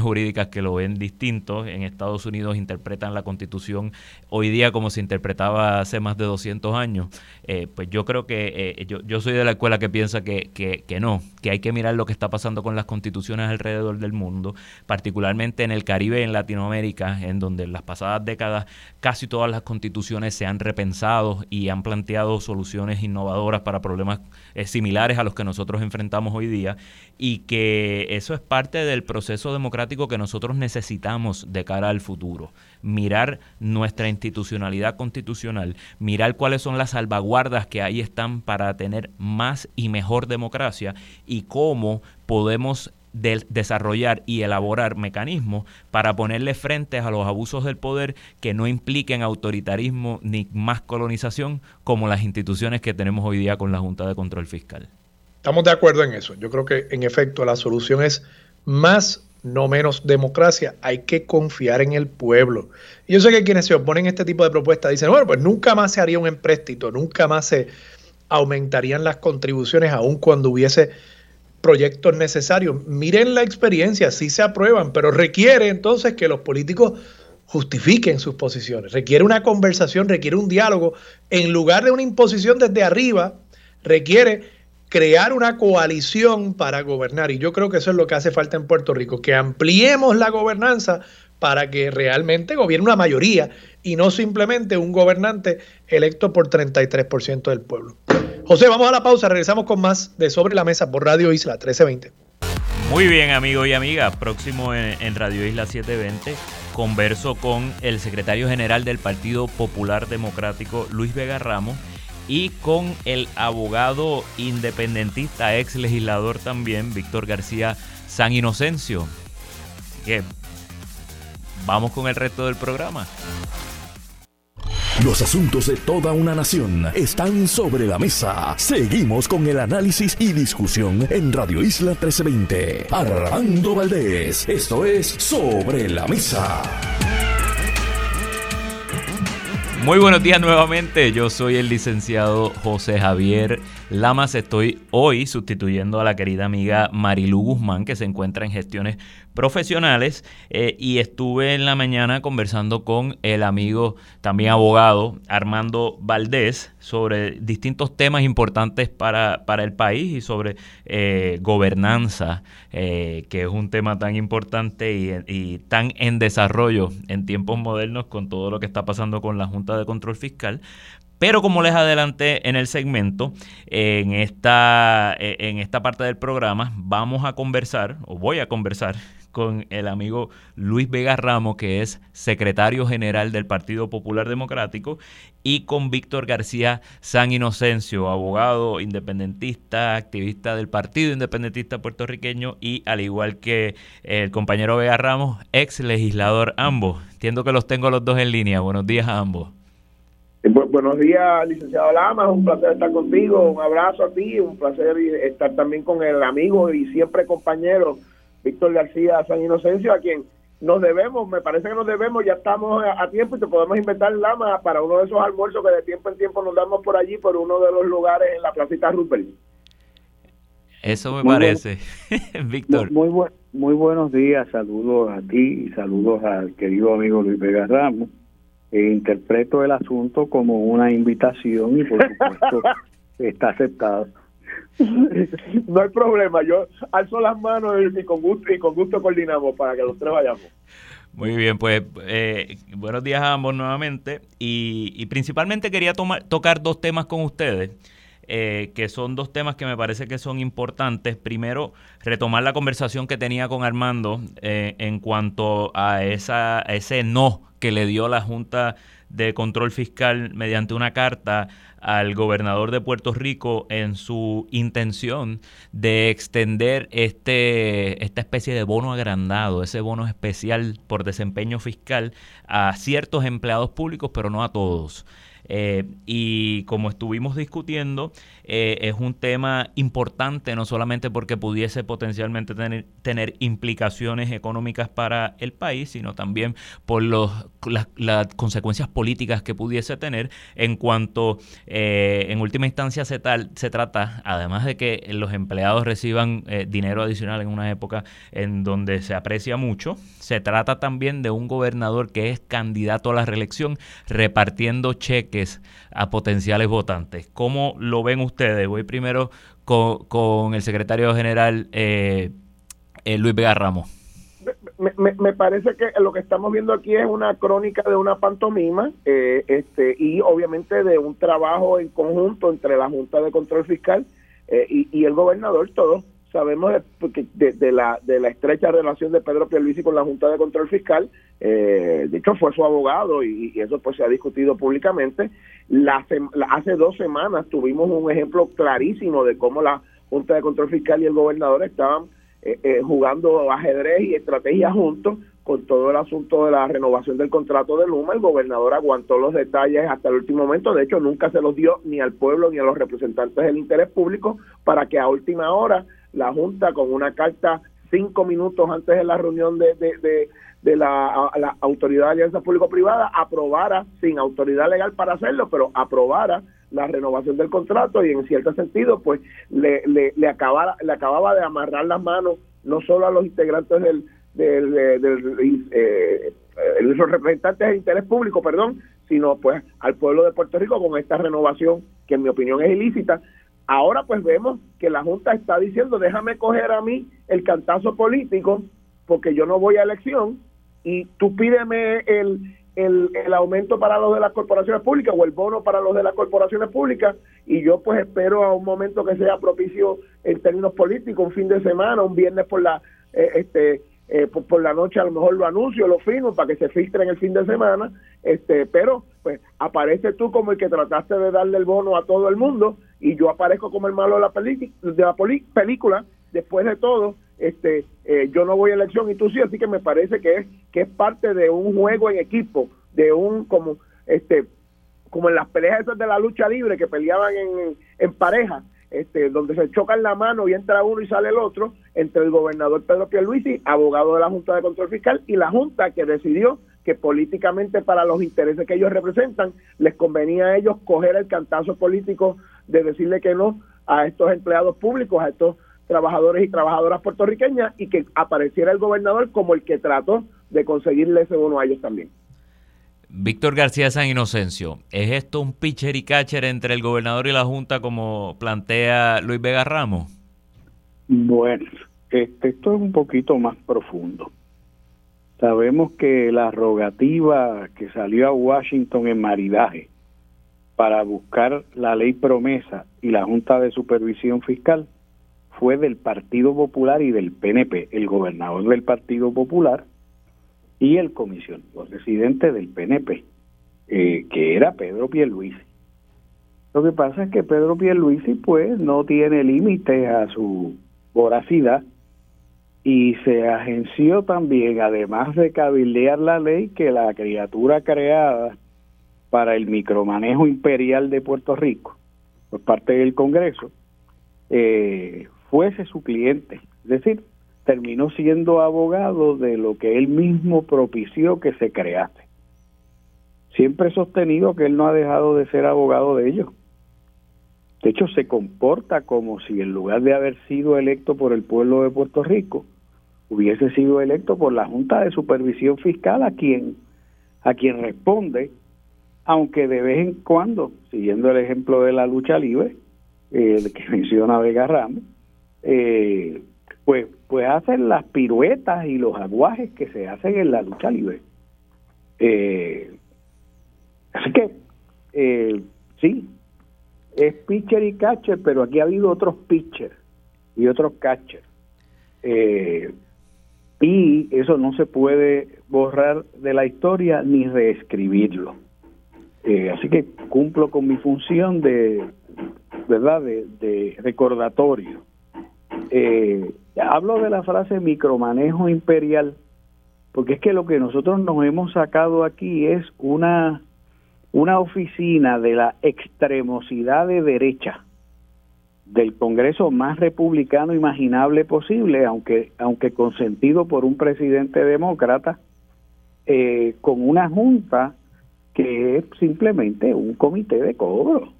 jurídicas que lo ven distinto. En Estados Unidos interpretan la constitución hoy día como se interpretaba hace más de 200 años. Eh, pues yo creo que eh, yo, yo, soy de la escuela que piensa que, que, que, no, que hay que mirar lo que está pasando con las constituciones alrededor del mundo, particularmente en el Caribe en Latinoamérica, en donde en las pasadas décadas casi todas las constituciones se han repensado y han planteado soluciones innovadoras para problemas eh, similares a los que nosotros enfrentamos hoy día y que eso es parte del proceso democrático que nosotros necesitamos de cara al futuro. Mirar nuestra institucionalidad constitucional, mirar cuáles son las salvaguardas que ahí están para tener más y mejor democracia y cómo podemos desarrollar y elaborar mecanismos para ponerle frente a los abusos del poder que no impliquen autoritarismo ni más colonización como las instituciones que tenemos hoy día con la Junta de Control Fiscal. Estamos de acuerdo en eso. Yo creo que en efecto la solución es más, no menos democracia. Hay que confiar en el pueblo. Yo sé que quienes se oponen a este tipo de propuestas dicen, bueno, pues nunca más se haría un empréstito, nunca más se aumentarían las contribuciones aun cuando hubiese proyectos necesarios. Miren la experiencia, sí se aprueban, pero requiere entonces que los políticos justifiquen sus posiciones. Requiere una conversación, requiere un diálogo. En lugar de una imposición desde arriba, requiere crear una coalición para gobernar. Y yo creo que eso es lo que hace falta en Puerto Rico, que ampliemos la gobernanza para que realmente gobierne una mayoría y no simplemente un gobernante electo por 33% del pueblo. José, vamos a la pausa, regresamos con más de Sobre la Mesa por Radio Isla 1320. Muy bien, amigo y amiga. Próximo en, Radio Isla 720, converso con el secretario general del Partido Popular Democrático, Luis Vega Ramos y con el abogado independentista, ex legislador también, Víctor García San Inocencio. que vamos con el resto del programa. Los asuntos de toda una nación están sobre la mesa. Seguimos con el análisis y discusión en Radio Isla 1320. Armando Valdés, esto es Sobre la Mesa. Muy buenos días nuevamente. Yo soy el licenciado José Javier Lamas. Estoy hoy sustituyendo a la querida amiga Marilu Guzmán, que se encuentra en gestiones profesionales, eh, y estuve en la mañana conversando con el amigo, también abogado, Armando Valdés, sobre distintos temas importantes para, para el país y sobre eh, gobernanza, eh, que es un tema tan importante y, y tan en desarrollo en tiempos modernos con todo lo que está pasando con la Junta de Control Fiscal. Pero como les adelanté en el segmento, en esta, en esta parte del programa vamos a conversar, o voy a conversar, con el amigo Luis Vega Ramos, que es secretario general del Partido Popular Democrático, y con Víctor García San Inocencio, abogado independentista, activista del Partido Independentista Puertorriqueño y al igual que el compañero Vega Ramos, ex legislador ambos. Entiendo que los tengo los dos en línea. Buenos días a ambos. Buenos días, licenciado Lama, un placer estar contigo, un abrazo a ti, un placer estar también con el amigo y siempre compañero Víctor García San Inocencio, a quien nos debemos, me parece que nos debemos, ya estamos a, tiempo y te podemos inventar Lama para uno de esos almuerzos que de tiempo en tiempo nos damos por allí, por uno de los lugares en la placita Rupert. Eso me parece, Víctor. Muy, muy, buenos días, saludos a ti y saludos al querido amigo Luis Vega Ramos. E interpreto el asunto como una invitación y por supuesto está aceptado. no hay problema, yo alzo las manos y con gusto, y con gusto coordinamos para que los tres vayamos. Muy bien, pues eh, buenos días a ambos nuevamente y, principalmente quería tomar, tocar dos temas con ustedes. Eh, que son dos temas que me parece que son importantes. Primero, retomar la conversación que tenía con Armando eh, en cuanto a, esa, a ese no que le dio la Junta de Control Fiscal mediante una carta al gobernador de Puerto Rico en su intención de extender este, esta especie de bono agrandado, ese bono especial por desempeño fiscal a ciertos empleados públicos, pero no a todos. Eh, y como estuvimos discutiendo, eh, es un tema importante, no solamente porque pudiese potencialmente tener, implicaciones económicas para el país, sino también por los, las, consecuencias políticas que pudiese tener en cuanto, eh, en última instancia, se, tal, se trata, además de que los empleados reciban dinero adicional en una época en donde se aprecia mucho, se trata también de un gobernador que es candidato a la reelección repartiendo cheques a potenciales votantes. ¿Cómo lo ven ustedes? Voy primero con, el secretario general eh, eh, Luis Vega Ramos. Me, parece que lo que estamos viendo aquí es una crónica de una pantomima eh, este, y obviamente de un trabajo en conjunto entre la Junta de Control Fiscal y, el gobernador, todos sabemos de, de, la, de la estrecha relación de Pedro Pierluisi con la Junta de Control Fiscal, de hecho fue su abogado y, eso pues se ha discutido públicamente la, hace dos semanas tuvimos un ejemplo clarísimo de cómo la Junta de Control Fiscal y el gobernador estaban eh, eh, jugando ajedrez y estrategia juntos con todo el asunto de la renovación del contrato de Luma. El gobernador aguantó los detalles hasta el último momento. De hecho, nunca se los dio ni al pueblo ni a los representantes del interés público para que a última hora la Junta, con una carta cinco minutos antes de la reunión de, de, de la, la Autoridad de Alianza Público-Privada aprobara, sin autoridad legal para hacerlo, pero aprobara la renovación del contrato y en cierto sentido pues le, le, le, acabara, le acababa de amarrar las manos no solo a los integrantes del, del, del, eh, los representantes de interés público, perdón, sino pues al pueblo de Puerto Rico con esta renovación que en mi opinión es ilícita. Ahora pues vemos que la Junta está diciendo déjame coger a mí el cantazo político porque yo no voy a elección y tú pídeme el, el, el, aumento para los de las corporaciones públicas o el bono para los de las corporaciones públicas y yo pues espero a un momento que sea propicio en términos políticos, un fin de semana, un viernes por la eh, este eh, por, la noche a lo mejor lo anuncio, lo firmo para que se filtre en el fin de semana, este pero pues aparece tú como el que trataste de darle el bono a todo el mundo y yo aparezco como el malo de la, de la película después de todo este eh, yo no voy a elección y tú sí así que me parece que es que es parte de un juego en equipo de un como este como en las peleas esas de la lucha libre que peleaban en, en pareja este, donde se chocan la mano y entra uno y sale el otro, entre el gobernador Pedro Pierluisi, abogado de la Junta de Control Fiscal, y la Junta que decidió que políticamente para los intereses que ellos representan, les convenía a ellos coger el cantazo político de decirle que no a estos empleados públicos, a estos trabajadores y trabajadoras puertorriqueñas y que apareciera el gobernador como el que trató de conseguirle ese bono a ellos también. Víctor García San Inocencio, ¿es esto un pitcher y catcher entre el gobernador y la Junta como plantea Luis Vega Ramos? Bueno, este, esto es un poquito más profundo. Sabemos que la rogativa que salió a Washington en maridaje para buscar la ley promesa y la Junta de Supervisión Fiscal fue del Partido Popular y del PNP, el gobernador del Partido Popular y el comisionado residente del PNP, eh, que era Pedro Pierluisi. Lo que pasa es que Pedro Pierluisi pues no tiene límites a su voracidad y se agenció también, además de cabildear la ley, que la criatura creada para el micromanejo imperial de Puerto Rico por parte del Congreso eh, fuese su cliente. Es decir, terminó siendo abogado de lo que él mismo propició que se crease. Siempre he sostenido que él no ha dejado de ser abogado de ellos. De hecho, se comporta como si en lugar de haber sido electo por el pueblo de Puerto Rico, hubiese sido electo por la Junta de Supervisión Fiscal a quien a quien responde, aunque de vez en cuando, siguiendo el ejemplo de la lucha libre, eh, que menciona Vega Ramos, eh, pues, pues hacen las piruetas y los aguajes que se hacen en la lucha libre. Eh, así que, eh, sí, es pitcher y catcher, pero aquí ha habido otros pitchers y otros catchers. Y eso no se puede borrar de la historia ni reescribirlo. Eh, así que cumplo con mi función de, ¿verdad?, de, de recordatorio. Eh, hablo de la frase micromanejo imperial, porque es que lo que nosotros nos hemos sacado aquí es una, una oficina de la extremosidad de derecha del Congreso más republicano imaginable posible, aunque, aunque consentido por un presidente demócrata, eh, con una junta que es simplemente un comité de cobro,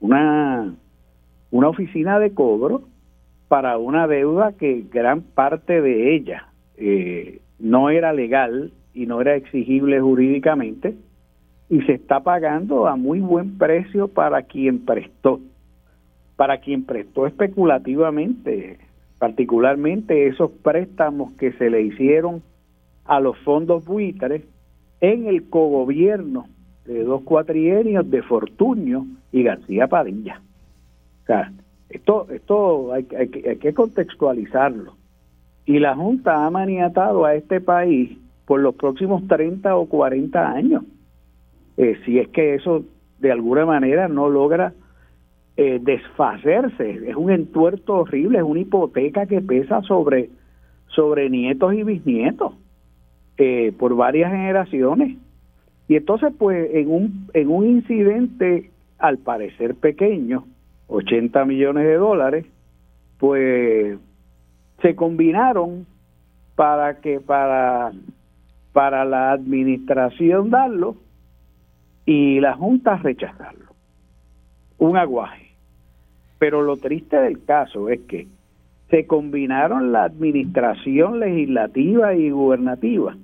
una, una oficina de cobro para una deuda que gran parte de ella eh, no era legal y no era exigible jurídicamente y se está pagando a muy buen precio para quien prestó, para quien prestó especulativamente, particularmente esos préstamos que se le hicieron a los fondos buitres en el cogobierno de dos cuatrienios de Fortuño y García Padilla. O sea, esto, esto hay, hay, que contextualizarlo. Y la Junta ha maniatado a este país por los próximos 30 o 40 años. Eh, si es que eso de alguna manera no logra eh, desfacerse. Es un entuerto horrible, es una hipoteca que pesa sobre, sobre nietos y bisnietos eh, por varias generaciones. Y entonces, pues, en un, en un incidente al parecer pequeño, 80 millones de dólares, pues se combinaron para que para para la administración darlo y la junta rechazarlo. Un aguaje. Pero lo triste del caso es que se combinaron la administración legislativa y gubernativa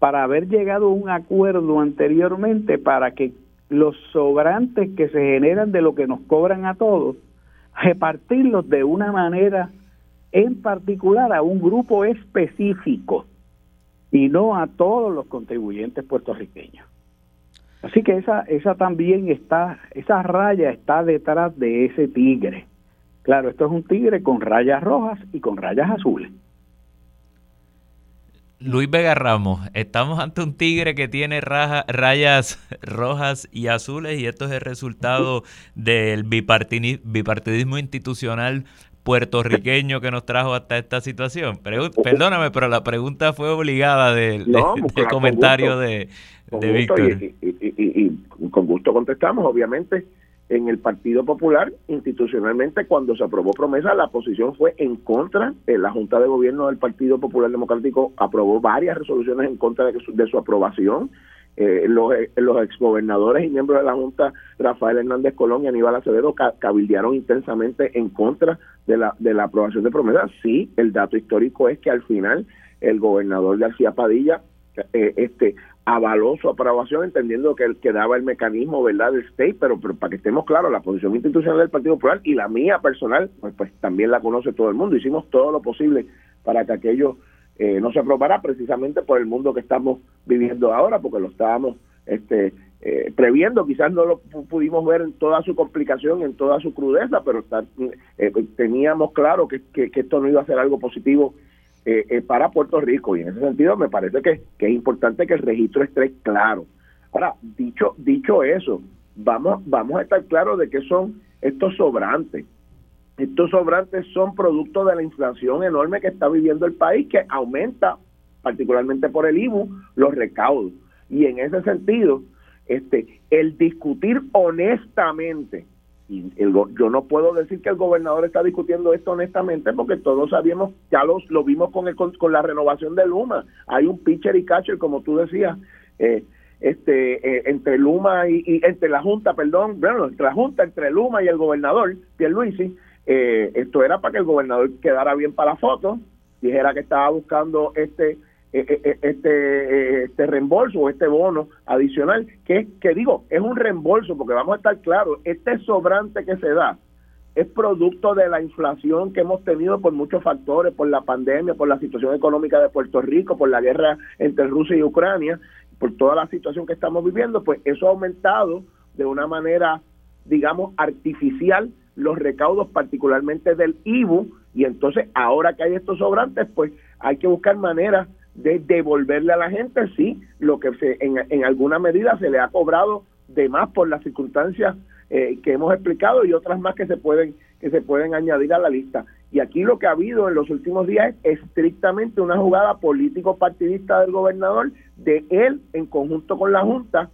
para haber llegado a un acuerdo anteriormente para que los sobrantes que se generan de lo que nos cobran a todos, repartirlos de una manera en particular a un grupo específico y no a todos los contribuyentes puertorriqueños. Así que esa esa también está esa raya está detrás de ese tigre. Claro, esto es un tigre con rayas rojas y con rayas azules. Luis Vega Ramos, estamos ante un tigre que tiene rayas rojas y azules y esto es el resultado del bipartidismo institucional puertorriqueño que nos trajo hasta esta situación. perdóname, pero la pregunta fue obligada del comentario de, Víctor. y, con gusto contestamos, obviamente en el Partido Popular, institucionalmente, cuando se aprobó promesa, la posición fue en contra. Eh, la Junta de Gobierno del Partido Popular Democrático aprobó varias resoluciones en contra de, su, de su aprobación. Eh, los, los exgobernadores y miembros de la Junta, Rafael Hernández Colón y Aníbal Acevedo, cabildearon intensamente en contra de la, de la aprobación de promesas. Sí, el dato histórico es que al final el gobernador García Padilla eh, este avaló su aprobación entendiendo que quedaba el mecanismo verdad del state pero, para que estemos claros la posición institucional del Partido Popular y la mía personal pues, pues también la conoce todo el mundo hicimos todo lo posible para que aquello eh, no se aprobara precisamente por el mundo que estamos viviendo ahora porque lo estábamos este eh, previendo quizás no lo pudimos ver en toda su complicación en toda su crudeza pero teníamos claro que, esto no iba a ser algo positivo eh, eh, para Puerto Rico y en ese sentido me parece que, es importante que el registro esté claro. Ahora, dicho, dicho eso, vamos, vamos a estar claros de qué son estos sobrantes. Estos sobrantes son producto de la inflación enorme que está viviendo el país, que aumenta, particularmente por el IBU, los recaudos. Y en ese sentido, este, el discutir honestamente y yo no puedo decir que el gobernador está discutiendo esto honestamente porque todos sabíamos, ya los, lo vimos con, el, con, la renovación de Luma. Hay un pitcher y catcher, como tú decías, eh, este eh, entre Luma y, entre la Junta, perdón, bueno, entre la Junta, entre Luma y el gobernador, Pierluisi, eh, esto era para que el gobernador quedara bien para la foto, dijera que estaba buscando este eh, eh, eh, este, este reembolso o este bono adicional, que, que digo, es un reembolso, porque vamos a estar claros, este sobrante que se da es producto de la inflación que hemos tenido por muchos factores, por la pandemia, por la situación económica de Puerto Rico, por la guerra entre Rusia y Ucrania, por toda la situación que estamos viviendo, pues eso ha aumentado de una manera, digamos, artificial los recaudos, particularmente del IBU, y entonces ahora que hay estos sobrantes, pues hay que buscar maneras de devolverle a la gente, sí, lo que se, en, en alguna medida se le ha cobrado de más por las circunstancias eh, que hemos explicado y otras más que se pueden que se pueden añadir a la lista. Y aquí lo que ha habido en los últimos días es estrictamente una jugada político-partidista del gobernador, de él en conjunto con la Junta,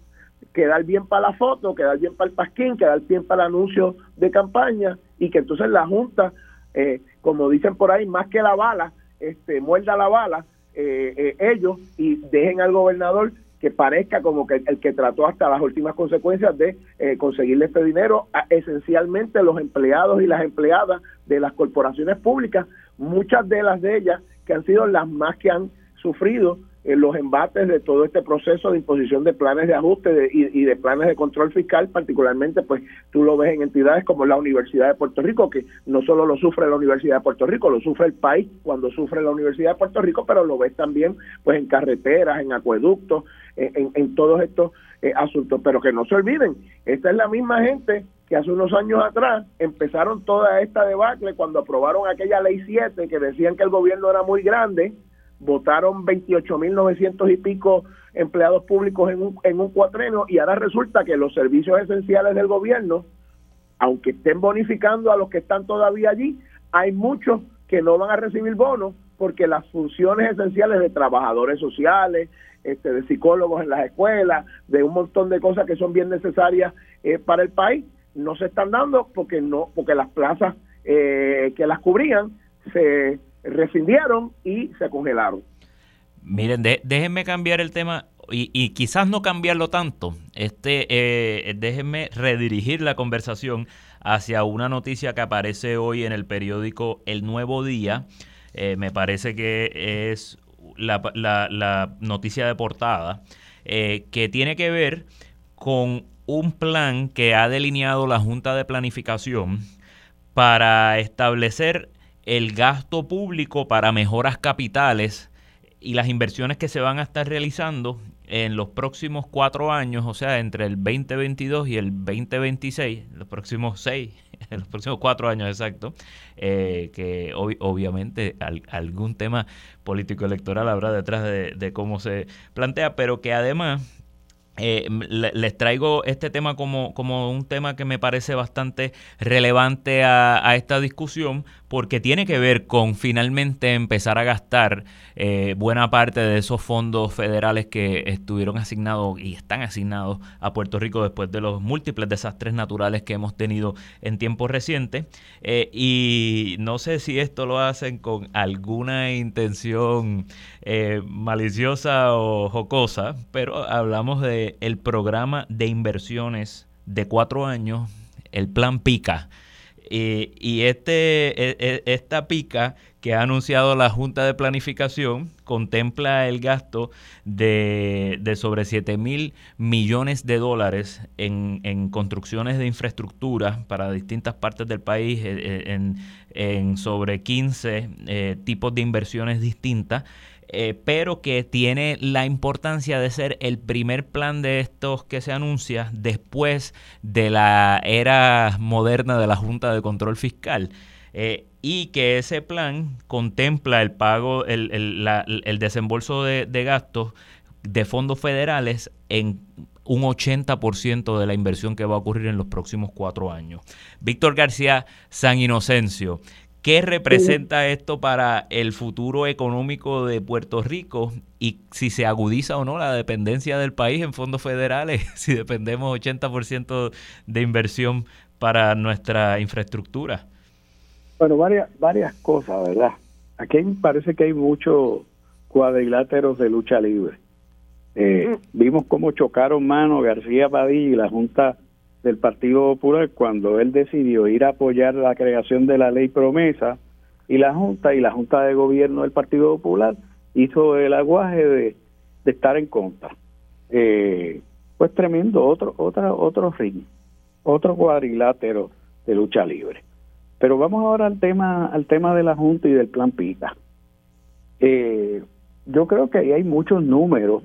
quedar bien para la foto, quedar bien para el pasquín, quedar bien para el anuncio de campaña y que entonces la Junta, eh, como dicen por ahí, más que la bala, este, muerda la bala eh, eh, ellos y dejen al gobernador que parezca como que el que trató hasta las últimas consecuencias de eh, conseguirle este dinero a esencialmente los empleados y las empleadas de las corporaciones públicas, muchas de las de ellas que han sido las más que han sufrido en los embates de todo este proceso de imposición de planes de ajuste y, de planes de control fiscal, particularmente pues tú lo ves en entidades como la Universidad de Puerto Rico, que no solo lo sufre la Universidad de Puerto Rico, lo sufre el país cuando sufre la Universidad de Puerto Rico, pero lo ves también pues en carreteras, en acueductos, en, todos estos eh, asuntos. Pero que no se olviden, esta es la misma gente que hace unos años atrás empezaron toda esta debacle cuando aprobaron aquella ley 7 que decían que el gobierno era muy grande, votaron 28.900 y pico empleados públicos en un, en un cuatreno y ahora resulta que los servicios esenciales del gobierno, aunque estén bonificando a los que están todavía allí, hay muchos que no van a recibir bonos porque las funciones esenciales de trabajadores sociales, este, de psicólogos en las escuelas, de un montón de cosas que son bien necesarias eh, para el país, no se están dando porque no porque las plazas eh, que las cubrían se rescindieron y se congelaron. Miren, déjenme cambiar el tema y, quizás no cambiarlo tanto. Este, eh, déjenme redirigir la conversación hacia una noticia que aparece hoy en el periódico El Nuevo Día. Eh, me parece que es la, noticia de portada, eh, que tiene que ver con un plan que ha delineado la Junta de Planificación para establecer el gasto público para mejoras capitales y las inversiones que se van a estar realizando en los próximos cuatro años, o sea, entre el 2022 y el 2026, los próximos seis, los próximos cuatro años exacto, eh, que obviamente algún tema político electoral habrá detrás de, cómo se plantea, pero que además eh, les traigo este tema como, como un tema que me parece bastante relevante a, esta discusión porque tiene que ver con finalmente empezar a gastar eh, buena parte de esos fondos federales que estuvieron asignados y están asignados a Puerto Rico después de los múltiples desastres naturales que hemos tenido en tiempos recientes. Eh, y no sé si esto lo hacen con alguna intención maliciosa o jocosa, pero hablamos de el programa de inversiones de cuatro años, el plan PICA. Y este, e, e, esta PICA que ha anunciado la Junta de Planificación contempla el gasto de, sobre 7 mil millones de dólares en, construcciones de infraestructura para distintas partes del país, eh, en, sobre 15 eh, tipos de inversiones distintas. Eh, pero que tiene la importancia de ser el primer plan de estos que se anuncia después de la era moderna de la Junta de Control Fiscal. Eh, y que ese plan contempla el pago, el, el, desembolso de, de gastos de fondos federales en un 80% de la inversión que va a ocurrir en los próximos cuatro años. Víctor García San Inocencio, ¿Qué representa esto para el futuro económico de Puerto Rico y si se agudiza o no la dependencia del país en fondos federales, si dependemos 80% de inversión para nuestra infraestructura? Bueno, varias, varias cosas, ¿verdad? Aquí parece que hay muchos cuadriláteros de lucha libre. Eh, mm. vimos cómo chocaron mano García Padilla y la Junta del Partido Popular cuando él decidió ir a apoyar la creación de la ley promesa y la Junta y la Junta de Gobierno del Partido Popular hizo el aguaje de, estar en contra. Eh, pues tremendo, otro, otra, otro ring, otro cuadrilátero de lucha libre. Pero vamos ahora al tema, al tema de la Junta y del plan PITA. Eh, yo creo que ahí hay muchos números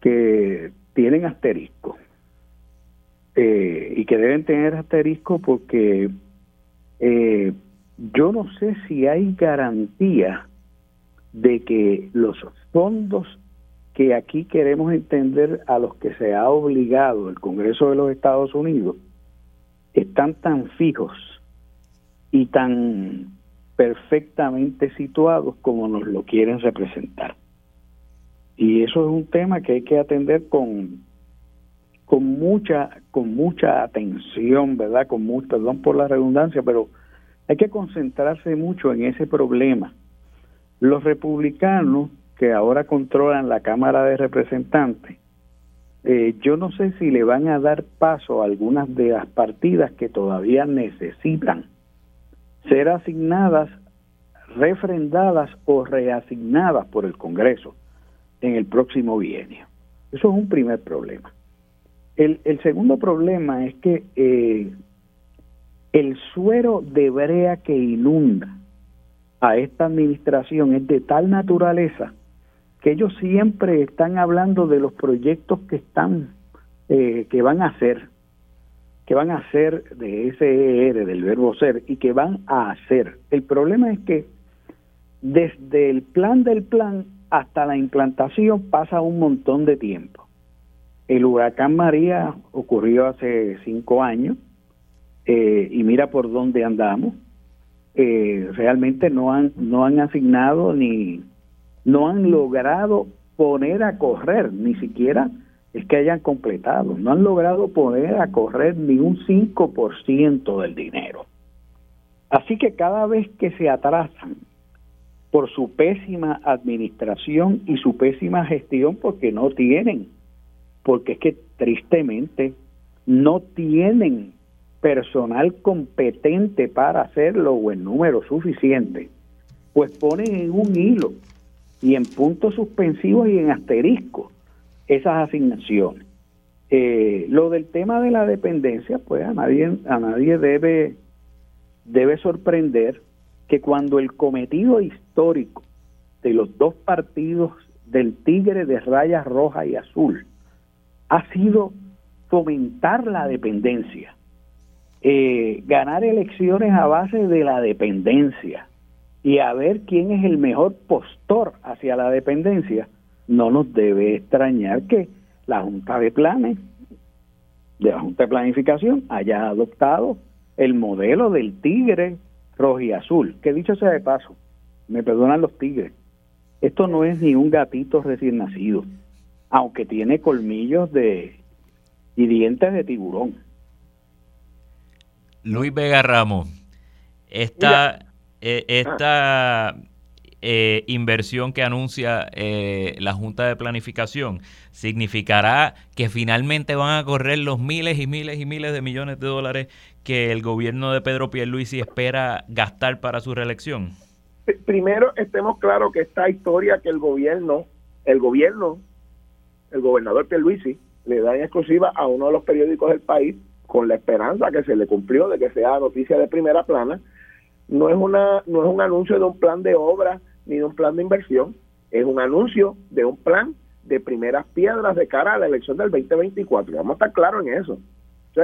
que tienen asterisco eh, y que deben tener asterisco porque eh, yo no sé si hay garantía de que los fondos que aquí queremos entender a los que se ha obligado el Congreso de los Estados Unidos están tan fijos y tan perfectamente situados como nos lo quieren representar. Y eso es un tema que hay que atender con con mucha con mucha atención, ¿verdad? Con mucho, perdón por la redundancia, pero hay que concentrarse mucho en ese problema. Los republicanos que ahora controlan la Cámara de Representantes, eh, yo no sé si le van a dar paso a algunas de las partidas que todavía necesitan ser asignadas, refrendadas o reasignadas por el Congreso en el próximo bienio. Eso es un primer problema. El, segundo problema es que eh, el suero de brea que inunda a esta administración es de tal naturaleza que ellos siempre están hablando de los proyectos que están eh, que van a hacer que van a hacer de SER del verbo ser y que van a hacer el problema es que desde el plan del plan hasta la implantación pasa un montón de tiempo el huracán María ocurrió hace cinco años eh, y mira por dónde andamos. Eh, realmente no han no han asignado ni no han logrado poner a correr ni siquiera es que hayan completado. No han logrado poner a correr ni un 5% del dinero. Así que cada vez que se atrasan por su pésima administración y su pésima gestión porque no tienen porque es que tristemente no tienen personal competente para hacerlo o en número suficiente, pues ponen en un hilo y en puntos suspensivos y en asterisco esas asignaciones. Eh, lo del tema de la dependencia, pues a nadie, a nadie debe, debe sorprender que cuando el cometido histórico de los dos partidos del Tigre de rayas roja y azul ha sido fomentar la dependencia, eh, ganar elecciones a base de la dependencia y a ver quién es el mejor postor hacia la dependencia, no nos debe extrañar que la Junta de Planes, de la Junta de Planificación, haya adoptado el modelo del tigre rojo y azul, que dicho sea de paso, me perdonan los tigres, esto no es ni un gatito recién nacido, aunque tiene colmillos de y dientes de tiburón. Luis Vega Ramos, esta, eh, esta eh, inversión que anuncia eh, la Junta de Planificación significará que finalmente van a correr los miles y miles y miles de millones de dólares que el gobierno de Pedro Pierluisi espera gastar para su reelección? Primero, estemos claros que esta historia que el gobierno, el gobierno, el gobernador Pierluisi, le da en exclusiva a uno de los periódicos del país con la esperanza que se le cumplió de que sea noticia de primera plana, no es una no es un anuncio de un plan de obra ni de un plan de inversión, es un anuncio de un plan de primeras piedras de cara a la elección del 2024. Vamos a estar claros en eso.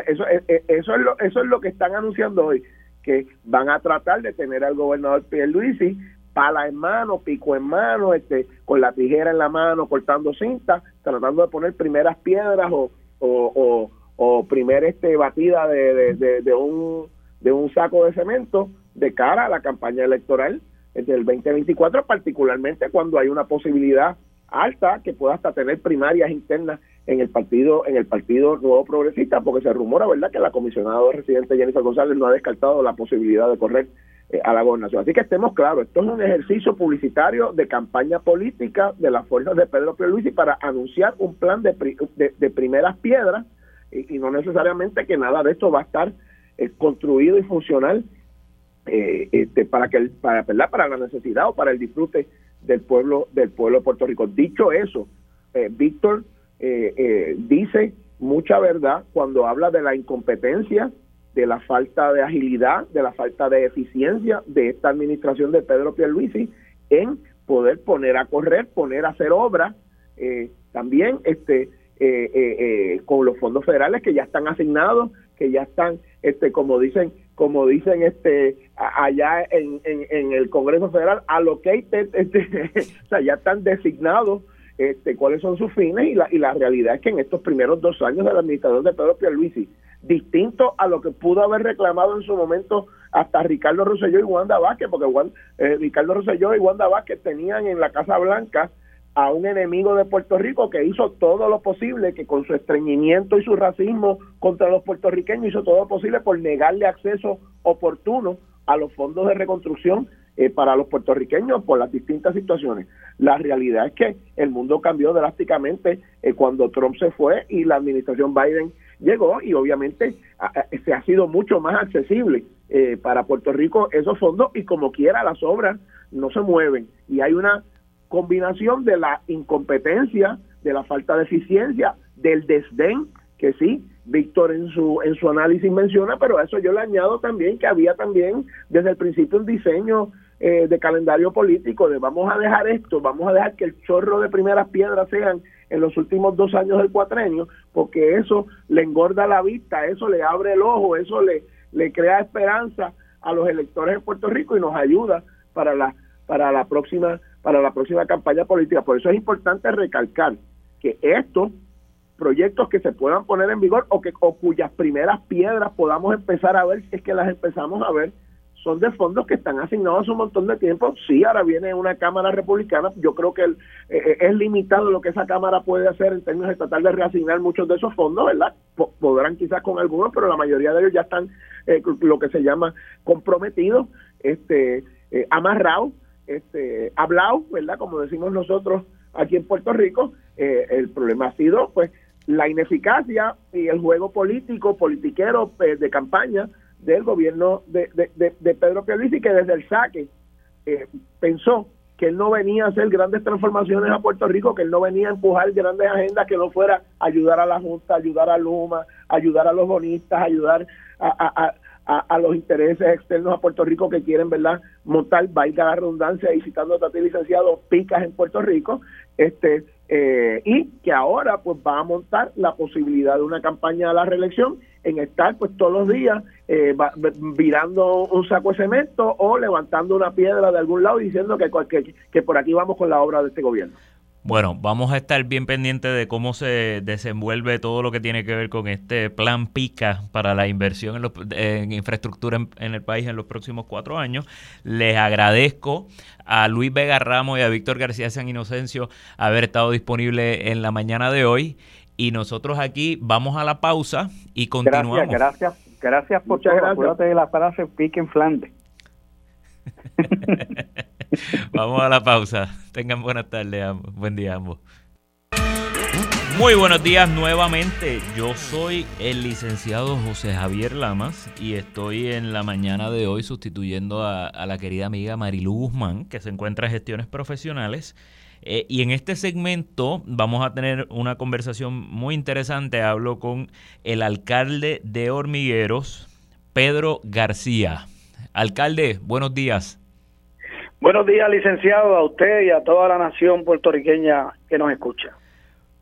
eso, eso, es lo, eso es lo que están anunciando hoy, que van a tratar de tener al gobernador Pierluisi pala en mano, pico en mano, este, con la tijera en la mano, cortando cinta, tratando de poner primeras piedras o, o, o, primer este, batida de, de, un, de un saco de cemento de cara a la campaña electoral del 2024, particularmente cuando hay una posibilidad alta que pueda hasta tener primarias internas en el partido en el partido nuevo progresista porque se rumora verdad que la comisionada residente Jennifer González no ha descartado la posibilidad de correr eh, a la gobernación. Así que estemos claros esto es un ejercicio publicitario de campaña política de las fuerzas de Pedro Pierluisi para anunciar un plan de, de, primeras piedras y, no necesariamente que nada de esto va a estar eh, construido y funcional eh, este, para que para la necesidad o para el disfrute del pueblo del pueblo de Puerto Rico. Dicho eso eh, Víctor eh, dice mucha verdad cuando habla de la incompetencia de la falta de agilidad de la falta de eficiencia de esta administración de Pedro Pierluisi en poder poner a correr poner a hacer obras también este con los fondos federales que ya están asignados que ya están este como dicen como dicen este allá en, en, el Congreso Federal, allocated, este, o sea, ya están designados este, cuáles son sus fines y la, y la realidad es que en estos primeros dos años del administrador de Pedro Pierluisi, distinto a lo que pudo haber reclamado en su momento hasta Ricardo Rosselló y Wanda Vázquez, porque eh, Ricardo Rosselló y Wanda Vázquez tenían en la Casa Blanca a un enemigo de Puerto Rico que hizo todo lo posible, que con su estreñimiento y su racismo contra los puertorriqueños hizo todo lo posible por negarle acceso oportuno a los fondos de reconstrucción eh, para los puertorriqueños por las distintas situaciones. La realidad es que el mundo cambió drásticamente eh, cuando Trump se fue y la administración Biden llegó y obviamente se ha sido mucho más accesible eh, para Puerto Rico esos fondos y como quiera las obras no se mueven y hay una combinación de la incompetencia, de la falta de eficiencia, del desdén, que sí, Víctor en su, en su análisis menciona, pero a eso yo le añado también que había también desde el principio un diseño eh, de calendario político de vamos a dejar esto, vamos a dejar que el chorro de primeras piedras sean en los últimos dos años del cuatrenio, porque eso le engorda la vista, eso le abre el ojo, eso le, le crea esperanza a los electores de Puerto Rico y nos ayuda para la, para la próxima para la próxima campaña política. Por eso es importante recalcar que estos proyectos que se puedan poner en vigor o que o cuyas primeras piedras podamos empezar a ver es que las empezamos a ver son de fondos que están asignados un montón de tiempo. Sí, ahora viene una Cámara Republicana. Yo creo que eh, eh, es limitado lo que esa Cámara puede hacer en términos tratar de reasignar muchos de esos fondos, ¿verdad? podrán quizás con algunos, pero la mayoría de ellos ya están eh, lo que se llama comprometidos, este, amarrados este, hablado, ¿verdad? Como decimos nosotros aquí en Puerto Rico, eh, el problema ha sido, pues, la ineficacia y el juego político, politiquero pues, de campaña del gobierno de, de, de, Pedro Pierluisi, que desde el saque eh, pensó que él no venía a hacer grandes transformaciones a Puerto Rico, que él no venía a empujar grandes agendas, que no fuera ayudar a la Junta, ayudar a Luma, ayudar a los bonistas, ayudar a, a, los intereses externos a Puerto Rico que quieren, ¿verdad?, montar, valga la redundancia, y citando a ti, licenciado, picas en Puerto Rico, este eh, y que ahora pues va a montar la posibilidad de una campaña a la reelección en estar pues todos los días eh, virando un saco de cemento o levantando una piedra de algún lado y diciendo que, que, que por aquí vamos con la obra de este gobierno. Bueno, vamos a estar bien pendientes de cómo se desenvuelve todo lo que tiene que ver con este plan PICA para la inversión en, infraestructura en, el país en los próximos cuatro años. Les agradezco a Luis Vega Ramos y a Víctor García San Inocencio haber estado disponible en la mañana de hoy. Y nosotros aquí vamos a la pausa y continuamos. Gracias, gracias, gracias por Muchas gracias. Acuérdate de la frase pique en Flandes. Vamos a la pausa. Tengan buenas tardes, buen día ambos. Muy buenos días nuevamente. Yo soy el licenciado José Javier Lamas y estoy en la mañana de hoy sustituyendo a, la querida amiga Marilu Guzmán, que se encuentra en gestiones profesionales. Eh, y en este segmento vamos a tener una conversación muy interesante. Hablo con el alcalde de Hormigueros, Pedro García. Alcalde, buenos días. Buenos días, licenciado, a usted y a toda la nación puertorriqueña que nos escucha.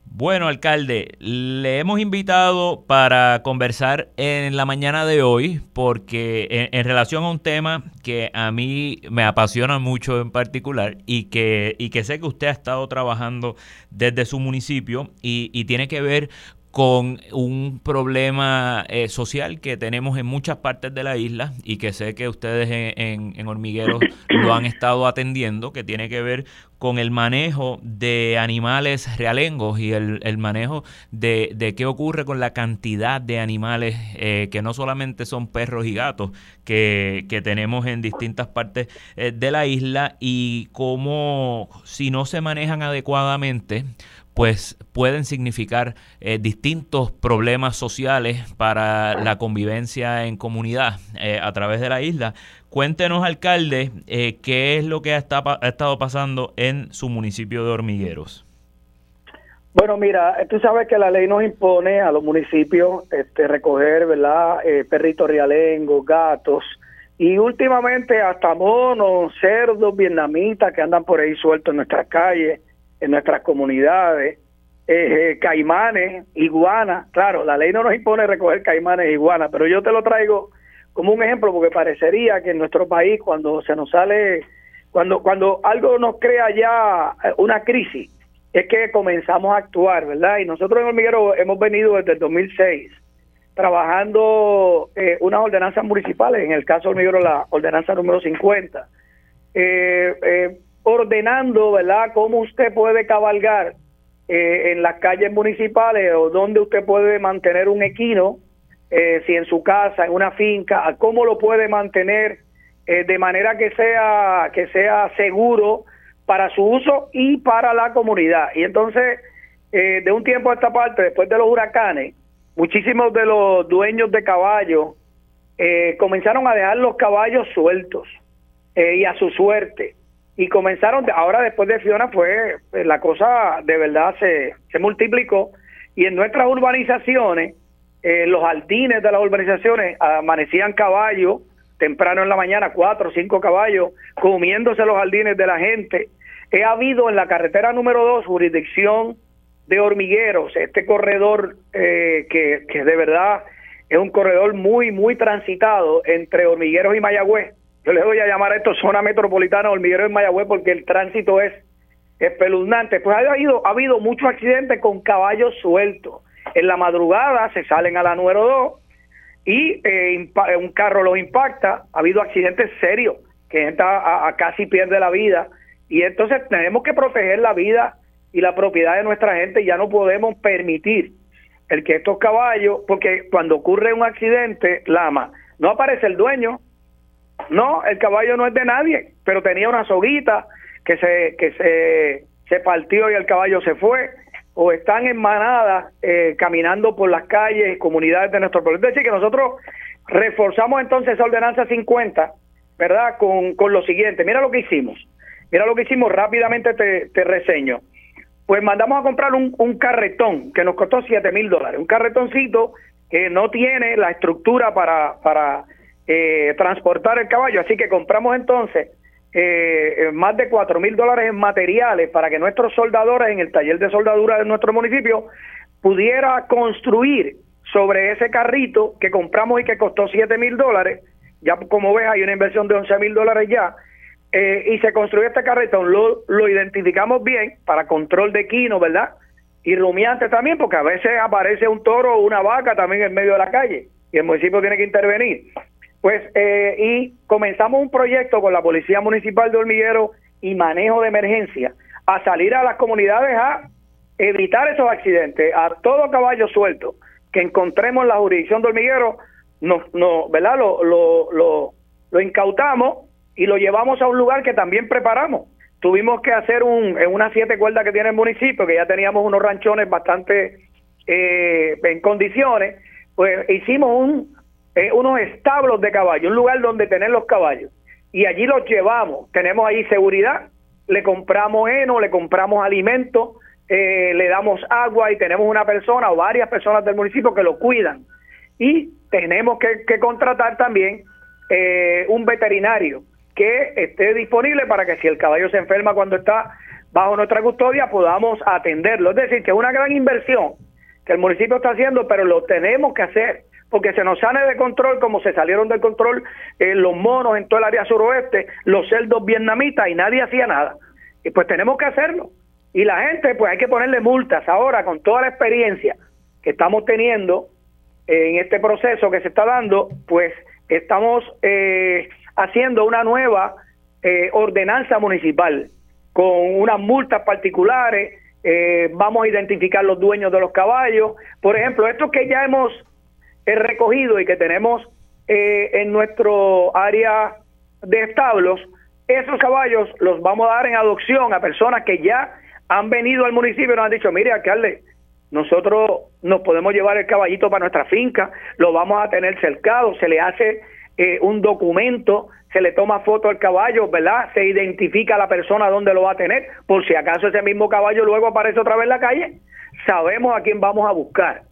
Bueno, alcalde, le hemos invitado para conversar en la mañana de hoy porque en, relación a un tema que a mí me apasiona mucho en particular y que, y que sé que usted ha estado trabajando desde su municipio y, y tiene que ver con un problema eh, social que tenemos en muchas partes de la isla y que sé que ustedes en, en, Hormigueros lo han estado atendiendo, que tiene que ver con el manejo de animales realengos y el, manejo de, de, qué ocurre con la cantidad de animales eh, que no solamente son perros y gatos que, que tenemos en distintas partes eh, de la isla y cómo si no se manejan adecuadamente pues pueden significar eh, distintos problemas sociales para la convivencia en comunidad eh, a través de la isla. Cuéntenos, alcalde, eh, qué es lo que ha, estado pasando en su municipio de Hormigueros. Bueno, mira, tú sabes que la ley nos impone a los municipios este, recoger, ¿verdad? perritos rialengos, gatos y últimamente hasta monos, cerdos vietnamitas que andan por ahí sueltos en nuestras calles en nuestras comunidades, eh, eh, caimanes, iguanas, claro, la ley no nos impone recoger caimanes e iguanas, pero yo te lo traigo como un ejemplo porque parecería que en nuestro país cuando se nos sale, cuando, cuando algo nos crea ya eh, una crisis, es que comenzamos a actuar, ¿verdad? Y nosotros en Hormiguero hemos venido desde el 2006 trabajando unas ordenanzas municipales, en el caso de Hormiguero la ordenanza número 50, eh, ordenando, ¿verdad?, cómo usted puede cabalgar eh, en las calles municipales o dónde usted puede mantener un equino, eh, si en su casa, en una finca, cómo lo puede mantener eh, de manera que sea, que sea seguro para su uso y para la comunidad. Y entonces, de un tiempo a esta parte, después de los huracanes, muchísimos de los dueños de caballos comenzaron a dejar los caballos sueltos y a su suerte y comenzaron, ahora después de Fiona fue, pues, la cosa de verdad se, se multiplicó y en nuestras urbanizaciones, eh, los jardines de las urbanizaciones amanecían caballos temprano en la mañana, cuatro o cinco caballos, comiéndose los jardines de la gente. He habido en la carretera número dos, jurisdicción de hormigueros, este corredor eh, que, que de verdad es un corredor muy, muy transitado entre hormigueros y Mayagüez yo le voy a llamar a esto zona metropolitana hormiguero en Mayagüez porque el tránsito es espeluznante. Pues ha habido, ha habido muchos accidentes con caballos sueltos. En la madrugada se salen a la número 2 y eh, un carro los impacta. Ha habido accidentes serios que gente a, casi pierde la vida. Y entonces tenemos que proteger la vida y la propiedad de nuestra gente. Ya no podemos permitir el que estos caballos, porque cuando ocurre un accidente, Lama, no aparece el dueño, no, el caballo no es de nadie, pero tenía una soguita que se que se, se partió y el caballo se fue o están en manada eh, caminando por las calles comunidades de nuestro pueblo. Es decir, que nosotros reforzamos entonces esa ordenanza 50, ¿verdad? Con, con lo siguiente, mira lo que hicimos, mira lo que hicimos, rápidamente te, te reseño. Pues mandamos a comprar un, un carretón que nos costó 7 mil dólares, un carretoncito que no tiene la estructura para, para eh, transportar el caballo. Así que compramos entonces eh, más de cuatro mil dólares en materiales para que nuestros soldadores en el taller de soldadura de nuestro municipio pudiera construir sobre ese carrito que compramos y que costó siete mil dólares. Ya como ves hay una inversión de once mil dólares ya eh, y se construyó este carretón, lo, lo identificamos bien para control de quino, ¿verdad? Y rumiantes también, porque a veces aparece un toro o una vaca también en medio de la calle y el municipio tiene que intervenir. Pues, eh, y comenzamos un proyecto con la Policía Municipal de Hormiguero y Manejo de Emergencia a salir a las comunidades a evitar esos accidentes, a todo caballo suelto que encontremos en la jurisdicción de Hormiguero, no, no, ¿verdad? Lo, lo, lo, lo incautamos y lo llevamos a un lugar que también preparamos. Tuvimos que hacer un, en unas siete cuerdas que tiene el municipio, que ya teníamos unos ranchones bastante eh, en condiciones, pues hicimos un, eh, unos establos de caballos, un lugar donde tener los caballos. Y allí los llevamos, tenemos ahí seguridad, le compramos heno, le compramos alimentos, eh, le damos agua y tenemos una persona o varias personas del municipio que lo cuidan. Y tenemos que, que contratar también eh, un veterinario que esté disponible para que si el caballo se enferma cuando está bajo nuestra custodia podamos atenderlo. Es decir, que es una gran inversión que el municipio está haciendo, pero lo tenemos que hacer porque se nos sale de control como se salieron del control eh, los monos en todo el área suroeste, los cerdos vietnamitas y nadie hacía nada. Y pues tenemos que hacerlo. Y la gente, pues hay que ponerle multas. Ahora, con toda la experiencia que estamos teniendo en este proceso que se está dando, pues estamos eh, haciendo una nueva eh, ordenanza municipal con unas multas particulares, eh, vamos a identificar los dueños de los caballos, por ejemplo, estos que ya hemos recogido y que tenemos en nuestro área de establos, esos caballos los vamos a dar en adopción a personas que ya han venido al municipio y nos han dicho, mire, alcalde, nosotros nos podemos llevar el caballito para nuestra finca, lo vamos a tener cercado, se le hace eh, un documento, se le toma foto al caballo, ¿verdad? Se identifica a la persona donde lo va a tener, por si acaso ese mismo caballo luego aparece otra vez en la calle, sabemos a quién vamos a buscar.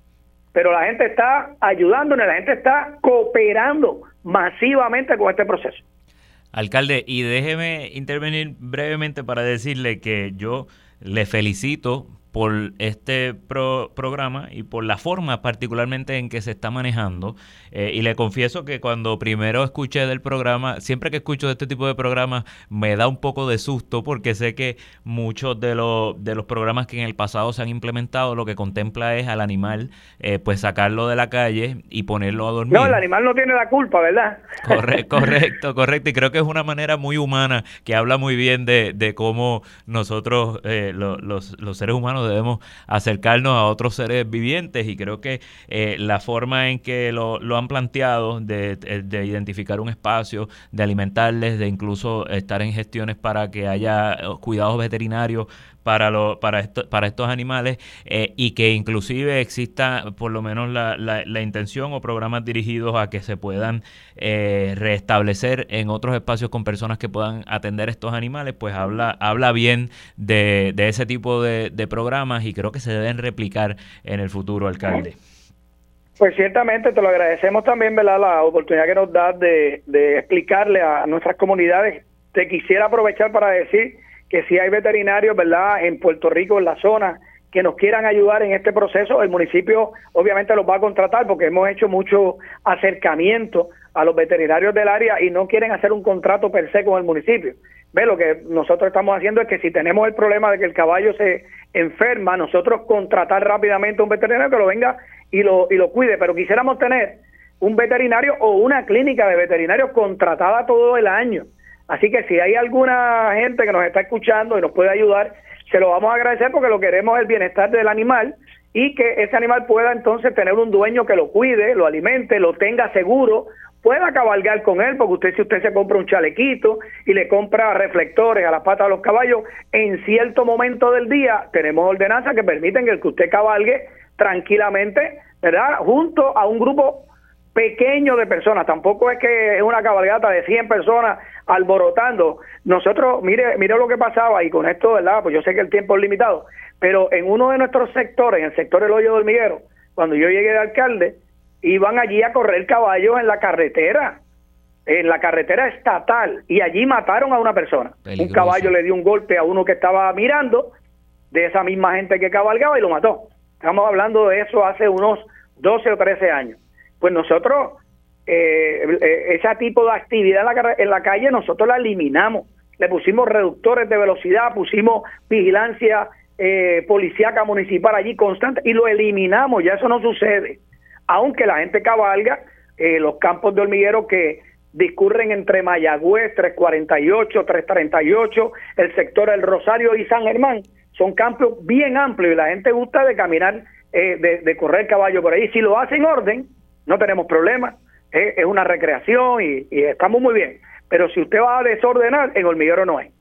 Pero la gente está ayudándonos, la gente está cooperando masivamente con este proceso. Alcalde, y déjeme intervenir brevemente para decirle que yo le felicito por este programa y por la forma particularmente en que se está manejando. Eh, y le confieso que cuando primero escuché del programa, siempre que escucho de este tipo de programas, me da un poco de susto porque sé que muchos de, los de los programas que en el pasado se han implementado lo que contempla es al animal, eh, pues sacarlo de la calle y ponerlo a dormir. No, el animal no tiene la culpa, ¿verdad? Correcto, correcto, correcto. Y creo que es una manera muy humana que habla muy bien de, de cómo nosotros, eh, los, los seres humanos, debemos acercarnos a otros seres vivientes y creo que eh, la forma en que lo, han planteado de, identificar un espacio, de alimentarles, de incluso estar en gestiones para que haya eh, cuidados veterinarios para, lo, para, esto, para estos animales eh, y que inclusive exista por lo menos la, la, intención o programas dirigidos a que se puedan eh, restablecer en otros espacios con personas que puedan atender estos animales, pues habla, habla bien de, de ese tipo de, de programas y creo que se deben replicar en el futuro, alcalde. Pues ciertamente te lo agradecemos también, ¿verdad? La oportunidad que nos das de, de explicarle a nuestras comunidades. Te quisiera aprovechar para decir que si hay veterinarios, ¿verdad?, en Puerto Rico, en la zona, que nos quieran ayudar en este proceso, el municipio obviamente los va a contratar porque hemos hecho mucho acercamiento a los veterinarios del área y no quieren hacer un contrato per se con el municipio. Ve, lo que nosotros estamos haciendo es que si tenemos el problema de que el caballo se enferma, nosotros contratar rápidamente un veterinario que lo venga y lo, y lo cuide, pero quisiéramos tener un veterinario o una clínica de veterinarios contratada todo el año Así que si hay alguna gente que nos está escuchando y nos puede ayudar, se lo vamos a agradecer porque lo queremos el bienestar del animal y que ese animal pueda entonces tener un dueño que lo cuide, lo alimente, lo tenga seguro, pueda cabalgar con él, porque usted si usted se compra un chalequito y le compra reflectores a las patas de los caballos, en cierto momento del día tenemos ordenanzas que permiten que, que usted cabalgue tranquilamente, ¿verdad? Junto a un grupo pequeño de personas, tampoco es que es una cabalgata de 100 personas alborotando. Nosotros, mire, mire lo que pasaba y con esto, ¿verdad? Pues yo sé que el tiempo es limitado, pero en uno de nuestros sectores, en el sector del hoyo del hormiguero, cuando yo llegué de alcalde, iban allí a correr caballos en la carretera, en la carretera estatal, y allí mataron a una persona. Un caballo le dio un golpe a uno que estaba mirando, de esa misma gente que cabalgaba y lo mató. Estamos hablando de eso hace unos 12 o 13 años. Pues nosotros eh, eh, ese tipo de actividad en la, en la calle nosotros la eliminamos, le pusimos reductores de velocidad, pusimos vigilancia eh, policíaca municipal allí constante y lo eliminamos, ya eso no sucede. Aunque la gente cabalga eh, los campos de hormiguero que discurren entre Mayagüez, 348, 338, el sector del Rosario y San Germán, son campos bien amplios y la gente gusta de caminar, eh, de, correr caballo por ahí. Si lo hace en orden, no tenemos problema, es una recreación y, estamos muy bien. Pero si usted va a desordenar, en hormiguero no es.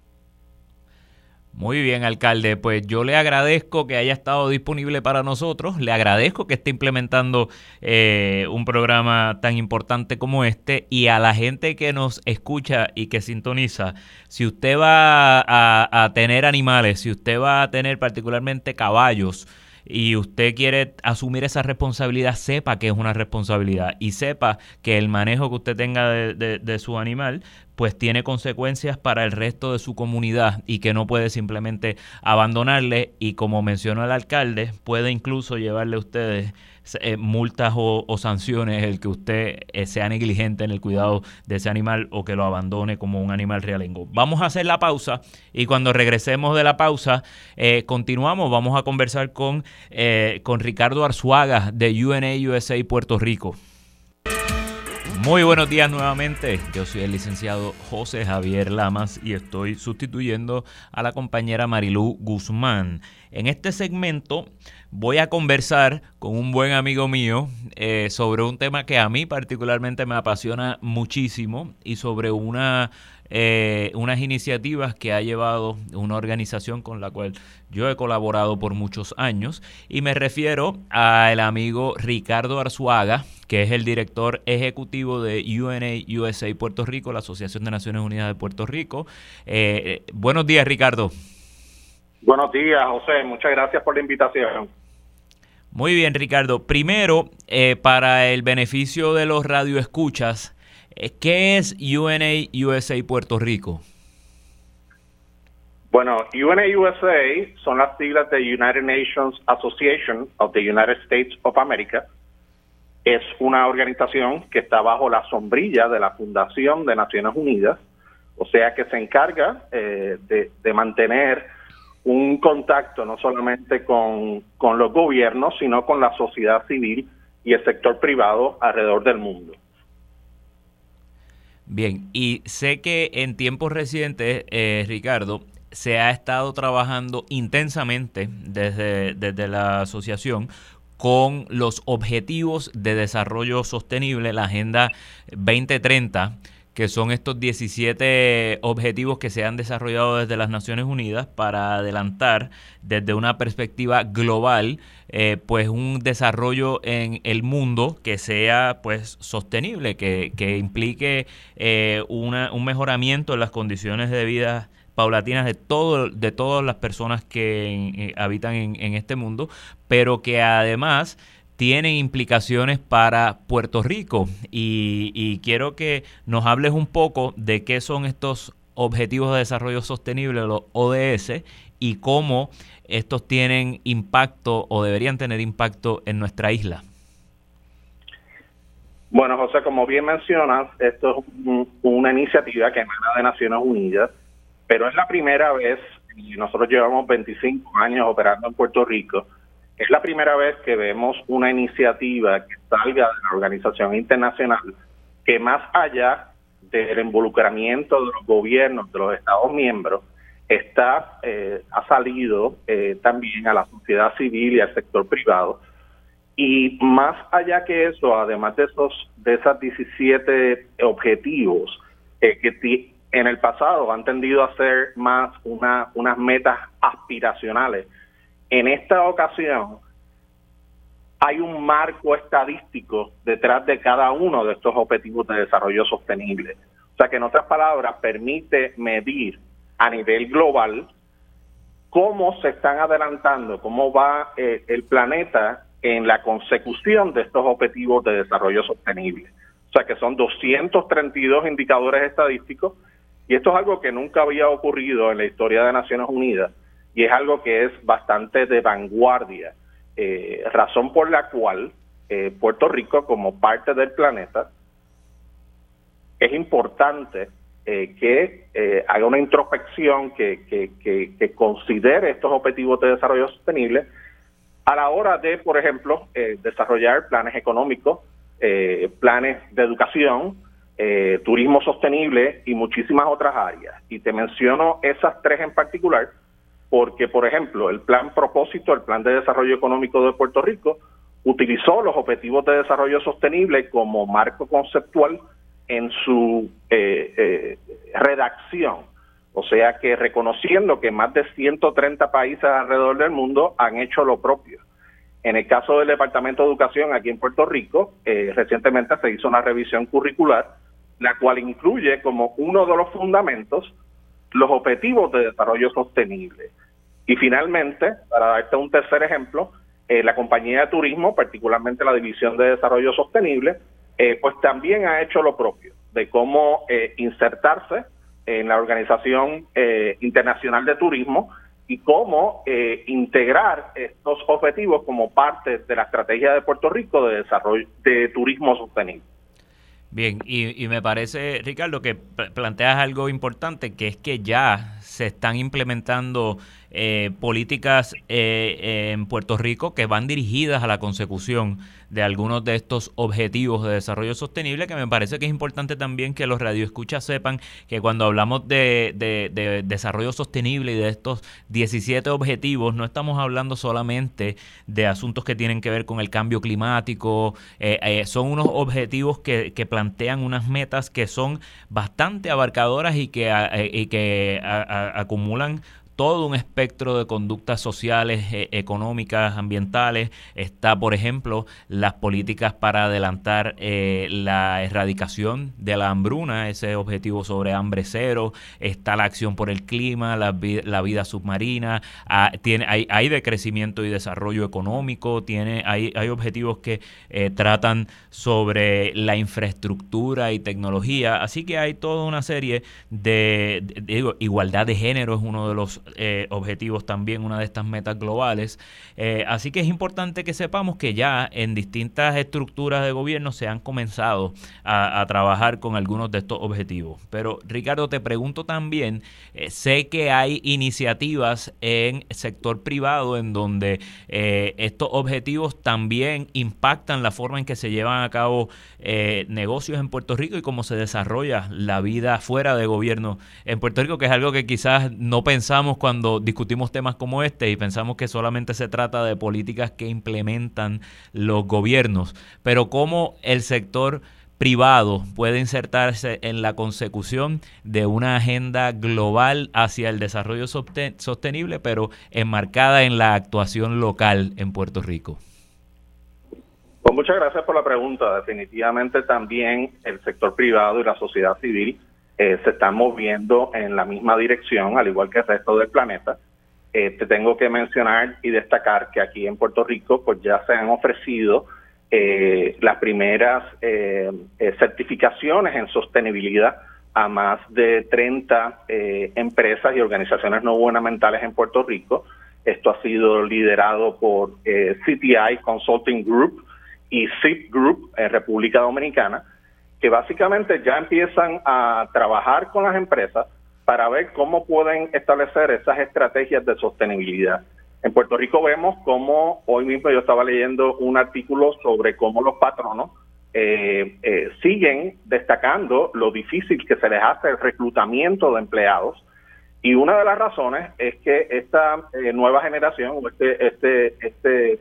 Muy bien, alcalde. Pues yo le agradezco que haya estado disponible para nosotros. Le agradezco que esté implementando eh, un programa tan importante como este. Y a la gente que nos escucha y que sintoniza, si usted va a, a tener animales, si usted va a tener particularmente caballos, y usted quiere asumir esa responsabilidad, sepa que es una responsabilidad y sepa que el manejo que usted tenga de, de, su animal pues tiene consecuencias para el resto de su comunidad y que no puede simplemente abandonarle y como mencionó el alcalde, puede incluso llevarle a ustedes eh, multas o, sanciones el que usted eh, sea negligente en el cuidado de ese animal o que lo abandone como un animal realengo. Vamos a hacer la pausa y cuando regresemos de la pausa eh, continuamos, vamos a conversar con, con Ricardo Arzuaga de UNA USA Puerto Rico. Muy buenos días nuevamente. Yo soy el licenciado José Javier Lamas y estoy sustituyendo a la compañera Marilú Guzmán. En este segmento voy a conversar con un buen amigo mío eh, sobre un tema que a mí particularmente me apasiona muchísimo y sobre una eh, unas iniciativas que ha llevado una organización con la cual yo he colaborado por muchos años y me refiero al amigo Ricardo Arzuaga, que es el director ejecutivo de UNA USA Puerto Rico, la Asociación de Naciones Unidas de Puerto Rico. Eh, buenos días, Ricardo. Buenos días, José. Muchas gracias por la invitación. Muy bien, Ricardo. Primero, eh, para el beneficio de los radioescuchas, eh, ¿Qué es UNA USA Puerto Rico? Bueno, UNA USA son las siglas de United Nations Association of the United States of America. Es una organización que está bajo la sombrilla de la Fundación de Naciones Unidas, o sea que se encarga eh, de, mantener un contacto no solamente con, con los gobiernos, sino con la sociedad civil y el sector privado alrededor del mundo. Bien, y sé que en tiempos recientes, eh, Ricardo, se ha estado trabajando intensamente desde, desde la asociación con los objetivos de desarrollo sostenible, la Agenda 2030 que son estos 17 objetivos que se han desarrollado desde las Naciones Unidas para adelantar desde una perspectiva global eh, pues un desarrollo en el mundo que sea pues sostenible, que, implique eh, una, un mejoramiento en las condiciones de vida paulatinas de todo de todas las personas que eh, habitan en este mundo, pero que además tienen implicaciones para Puerto Rico y, quiero que nos hables un poco de qué son estos Objetivos de Desarrollo Sostenible, los ODS, y cómo estos tienen impacto o deberían tener impacto en nuestra isla. Bueno, José, como bien mencionas, esto es una iniciativa que emana de Naciones Unidas, pero es la primera vez, y nosotros llevamos 25 años operando en Puerto Rico, es la primera vez que vemos una iniciativa que salga de la organización internacional que más allá del involucramiento de los gobiernos, de los Estados miembros, está eh, ha salido eh, también a la sociedad civil y al sector privado. Y más allá que eso, además de esos de esas 17 objetivos eh, que en el pasado han tendido a ser más una, unas metas aspiracionales, en esta ocasión hay un marco estadístico detrás de cada uno de estos objetivos de desarrollo sostenible. O sea que en otras palabras permite medir a nivel global cómo se están adelantando, cómo va eh, el planeta en la consecución de estos objetivos de desarrollo sostenible. O sea que son 232 indicadores estadísticos y esto es algo que nunca había ocurrido en la historia de Naciones Unidas y es algo que es bastante de vanguardia, eh, razón por la cual eh, Puerto Rico como parte del planeta es importante eh, que eh, haga una introspección, que, que, considere estos objetivos de desarrollo sostenible a la hora de, por ejemplo, desarrollar planes económicos, planes de educación, turismo sostenible y muchísimas otras áreas. Y te menciono esas tres en particular porque, por ejemplo, el plan propósito, el plan de desarrollo económico de Puerto Rico, utilizó los objetivos de desarrollo sostenible como marco conceptual en su eh, eh, redacción. O sea que reconociendo que más de 130 países alrededor del mundo han hecho lo propio. En el caso del Departamento de Educación aquí en Puerto Rico, eh, recientemente se hizo una revisión curricular, la cual incluye como uno de los fundamentos los objetivos de desarrollo sostenible. Y finalmente, para darte un tercer ejemplo, la compañía de turismo, particularmente la División de Desarrollo Sostenible, eh, pues también ha hecho lo propio, de cómo eh, insertarse en la Organización eh, Internacional de Turismo y cómo integrar estos objetivos como parte de la estrategia de Puerto Rico de desarrollo de turismo sostenible. Bien, y me parece, Ricardo, que planteas algo importante, que es que ya se están implementando eh, políticas eh, en Puerto Rico que van dirigidas a la consecución de algunos de estos objetivos de desarrollo sostenible, que me parece que es importante también que los radioescuchas sepan que cuando hablamos de, desarrollo sostenible y de estos 17 objetivos, no estamos hablando solamente de asuntos que tienen que ver con el cambio climático, eh, son unos objetivos que, plantean unas metas que son bastante abarcadoras y que, y que acumulan todo un espectro de conductas sociales, eh, económicas, ambientales. Está, por ejemplo, las políticas para adelantar eh, la erradicación de la hambruna, ese objetivo sobre hambre cero. Está la acción por el clima, la, vida submarina. Ah, tiene, hay, hay de crecimiento y desarrollo económico. Tiene, hay, hay objetivos que eh, tratan sobre la infraestructura y tecnología. Así que hay toda una serie de, de igualdad de género es uno de los eh, objetivos también, una de estas metas globales. Eh, así que es importante que sepamos que ya en distintas estructuras de gobierno se han comenzado a, trabajar con algunos de estos objetivos. Pero Ricardo, te pregunto también, eh, sé que hay iniciativas en sector privado en donde estos objetivos también impactan la forma en que se llevan a cabo negocios en Puerto Rico y cómo se desarrolla la vida fuera de gobierno en Puerto Rico, que es algo que quizás no pensamos cuando discutimos temas como este y pensamos que solamente se trata de políticas que implementan los gobiernos, pero cómo el sector privado puede insertarse en la consecución de una agenda global hacia el desarrollo sostenible, pero enmarcada en la actuación local en Puerto Rico. Pues muchas gracias por la pregunta. Definitivamente también el sector privado y la sociedad civil eh, se están moviendo en la misma dirección, al igual que el resto del planeta. Eh, te tengo que mencionar y destacar que aquí en Puerto Rico pues ya se han ofrecido eh, las primeras certificaciones en sostenibilidad a más de 30 empresas y organizaciones no gubernamentales en Puerto Rico. Esto ha sido liderado por CTI Consulting Group y SIP Group en República Dominicana que básicamente ya empiezan a trabajar con las empresas para ver cómo pueden establecer esas estrategias de sostenibilidad. En Puerto Rico vemos cómo, hoy mismo yo estaba leyendo un artículo sobre cómo los patronos eh, eh, siguen destacando lo difícil que se les hace el reclutamiento de empleados y una de las razones es que esta eh, nueva generación, este, este, este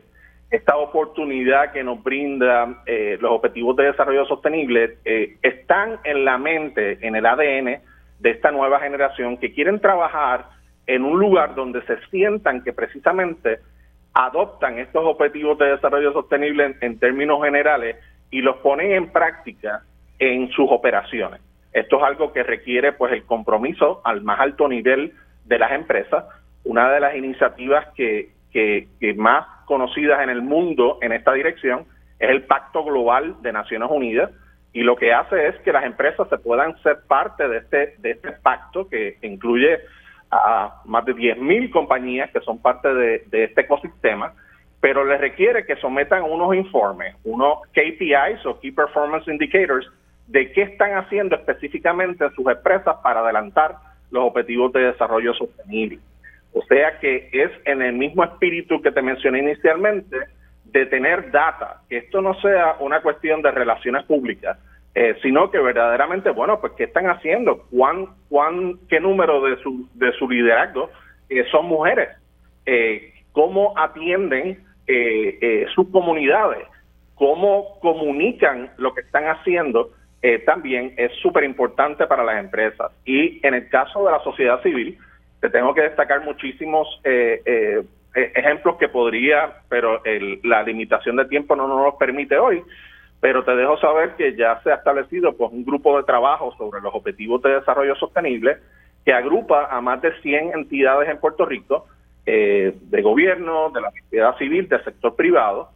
esta oportunidad que nos brinda eh, los objetivos de desarrollo sostenible eh, están en la mente, en el ADN de esta nueva generación que quieren trabajar en un lugar donde se sientan que precisamente adoptan estos objetivos de desarrollo sostenible en, términos generales y los ponen en práctica en sus operaciones. Esto es algo que requiere pues el compromiso al más alto nivel de las empresas. Una de las iniciativas que, más conocidas en el mundo en esta dirección es el Pacto Global de Naciones Unidas y lo que hace es que las empresas se puedan ser parte de este de este pacto que incluye a más de 10.000 compañías que son parte de, este ecosistema, pero les requiere que sometan unos informes, unos KPIs o Key Performance Indicators, de qué están haciendo específicamente sus empresas para adelantar los objetivos de desarrollo sostenible. O sea que es en el mismo espíritu que te mencioné inicialmente, de tener data, que esto no sea una cuestión de relaciones públicas, eh, sino que verdaderamente, bueno, pues qué están haciendo, cuán, cuán, qué número de su, de su liderazgo eh, son mujeres, eh, cómo atienden sus comunidades, cómo comunican lo que están haciendo, también es súper importante para las empresas. Y en el caso de la sociedad civil, te tengo que destacar muchísimos ejemplos que podría, pero la limitación de tiempo no nos permite hoy, pero te dejo saber que ya se ha establecido pues, un grupo de trabajo sobre los objetivos de desarrollo sostenible que agrupa a más de 100 entidades en Puerto Rico, eh, de gobierno, de la sociedad civil, del sector privado,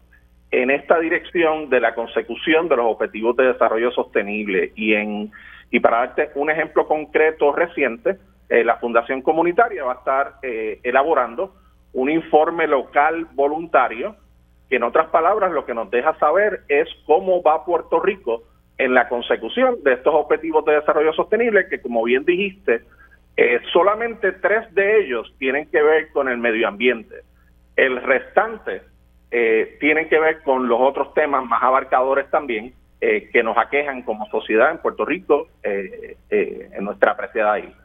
en esta dirección de la consecución de los objetivos de desarrollo sostenible. Y, en, y para darte un ejemplo concreto reciente, eh, la Fundación Comunitaria va a estar eh, elaborando un informe local voluntario que en otras palabras lo que nos deja saber es cómo va Puerto Rico en la consecución de estos objetivos de desarrollo sostenible que como bien dijiste, eh, solamente tres de ellos tienen que ver con el medio ambiente. El restante eh, tienen que ver con los otros temas más abarcadores también eh, que nos aquejan como sociedad en Puerto Rico, en nuestra apreciada isla.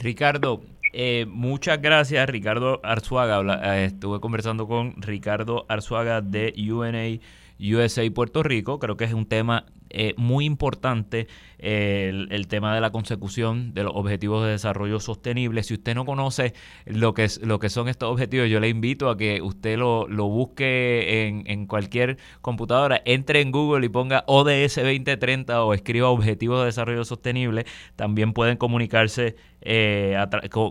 Ricardo, eh, muchas gracias, Ricardo Arzuaga. Eh, estuve conversando con Ricardo Arzuaga de UNA USA Puerto Rico. Creo que es un tema eh, muy importante el, tema de la consecución de los objetivos de desarrollo sostenible. Si usted no conoce lo que, es, lo que son estos objetivos, yo le invito a que usted lo, lo busque en, en, cualquier computadora, entre en Google y ponga ODS 2030 o escriba Objetivos de Desarrollo Sostenible. También pueden comunicarse eh,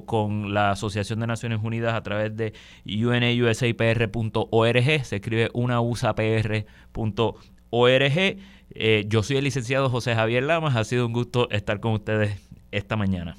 con, la Asociación de Naciones Unidas a través de unausapr.org. Se escribe unausapr.org. Eh, yo soy el licenciado José Javier Lamas. Ha sido un gusto estar con ustedes esta mañana.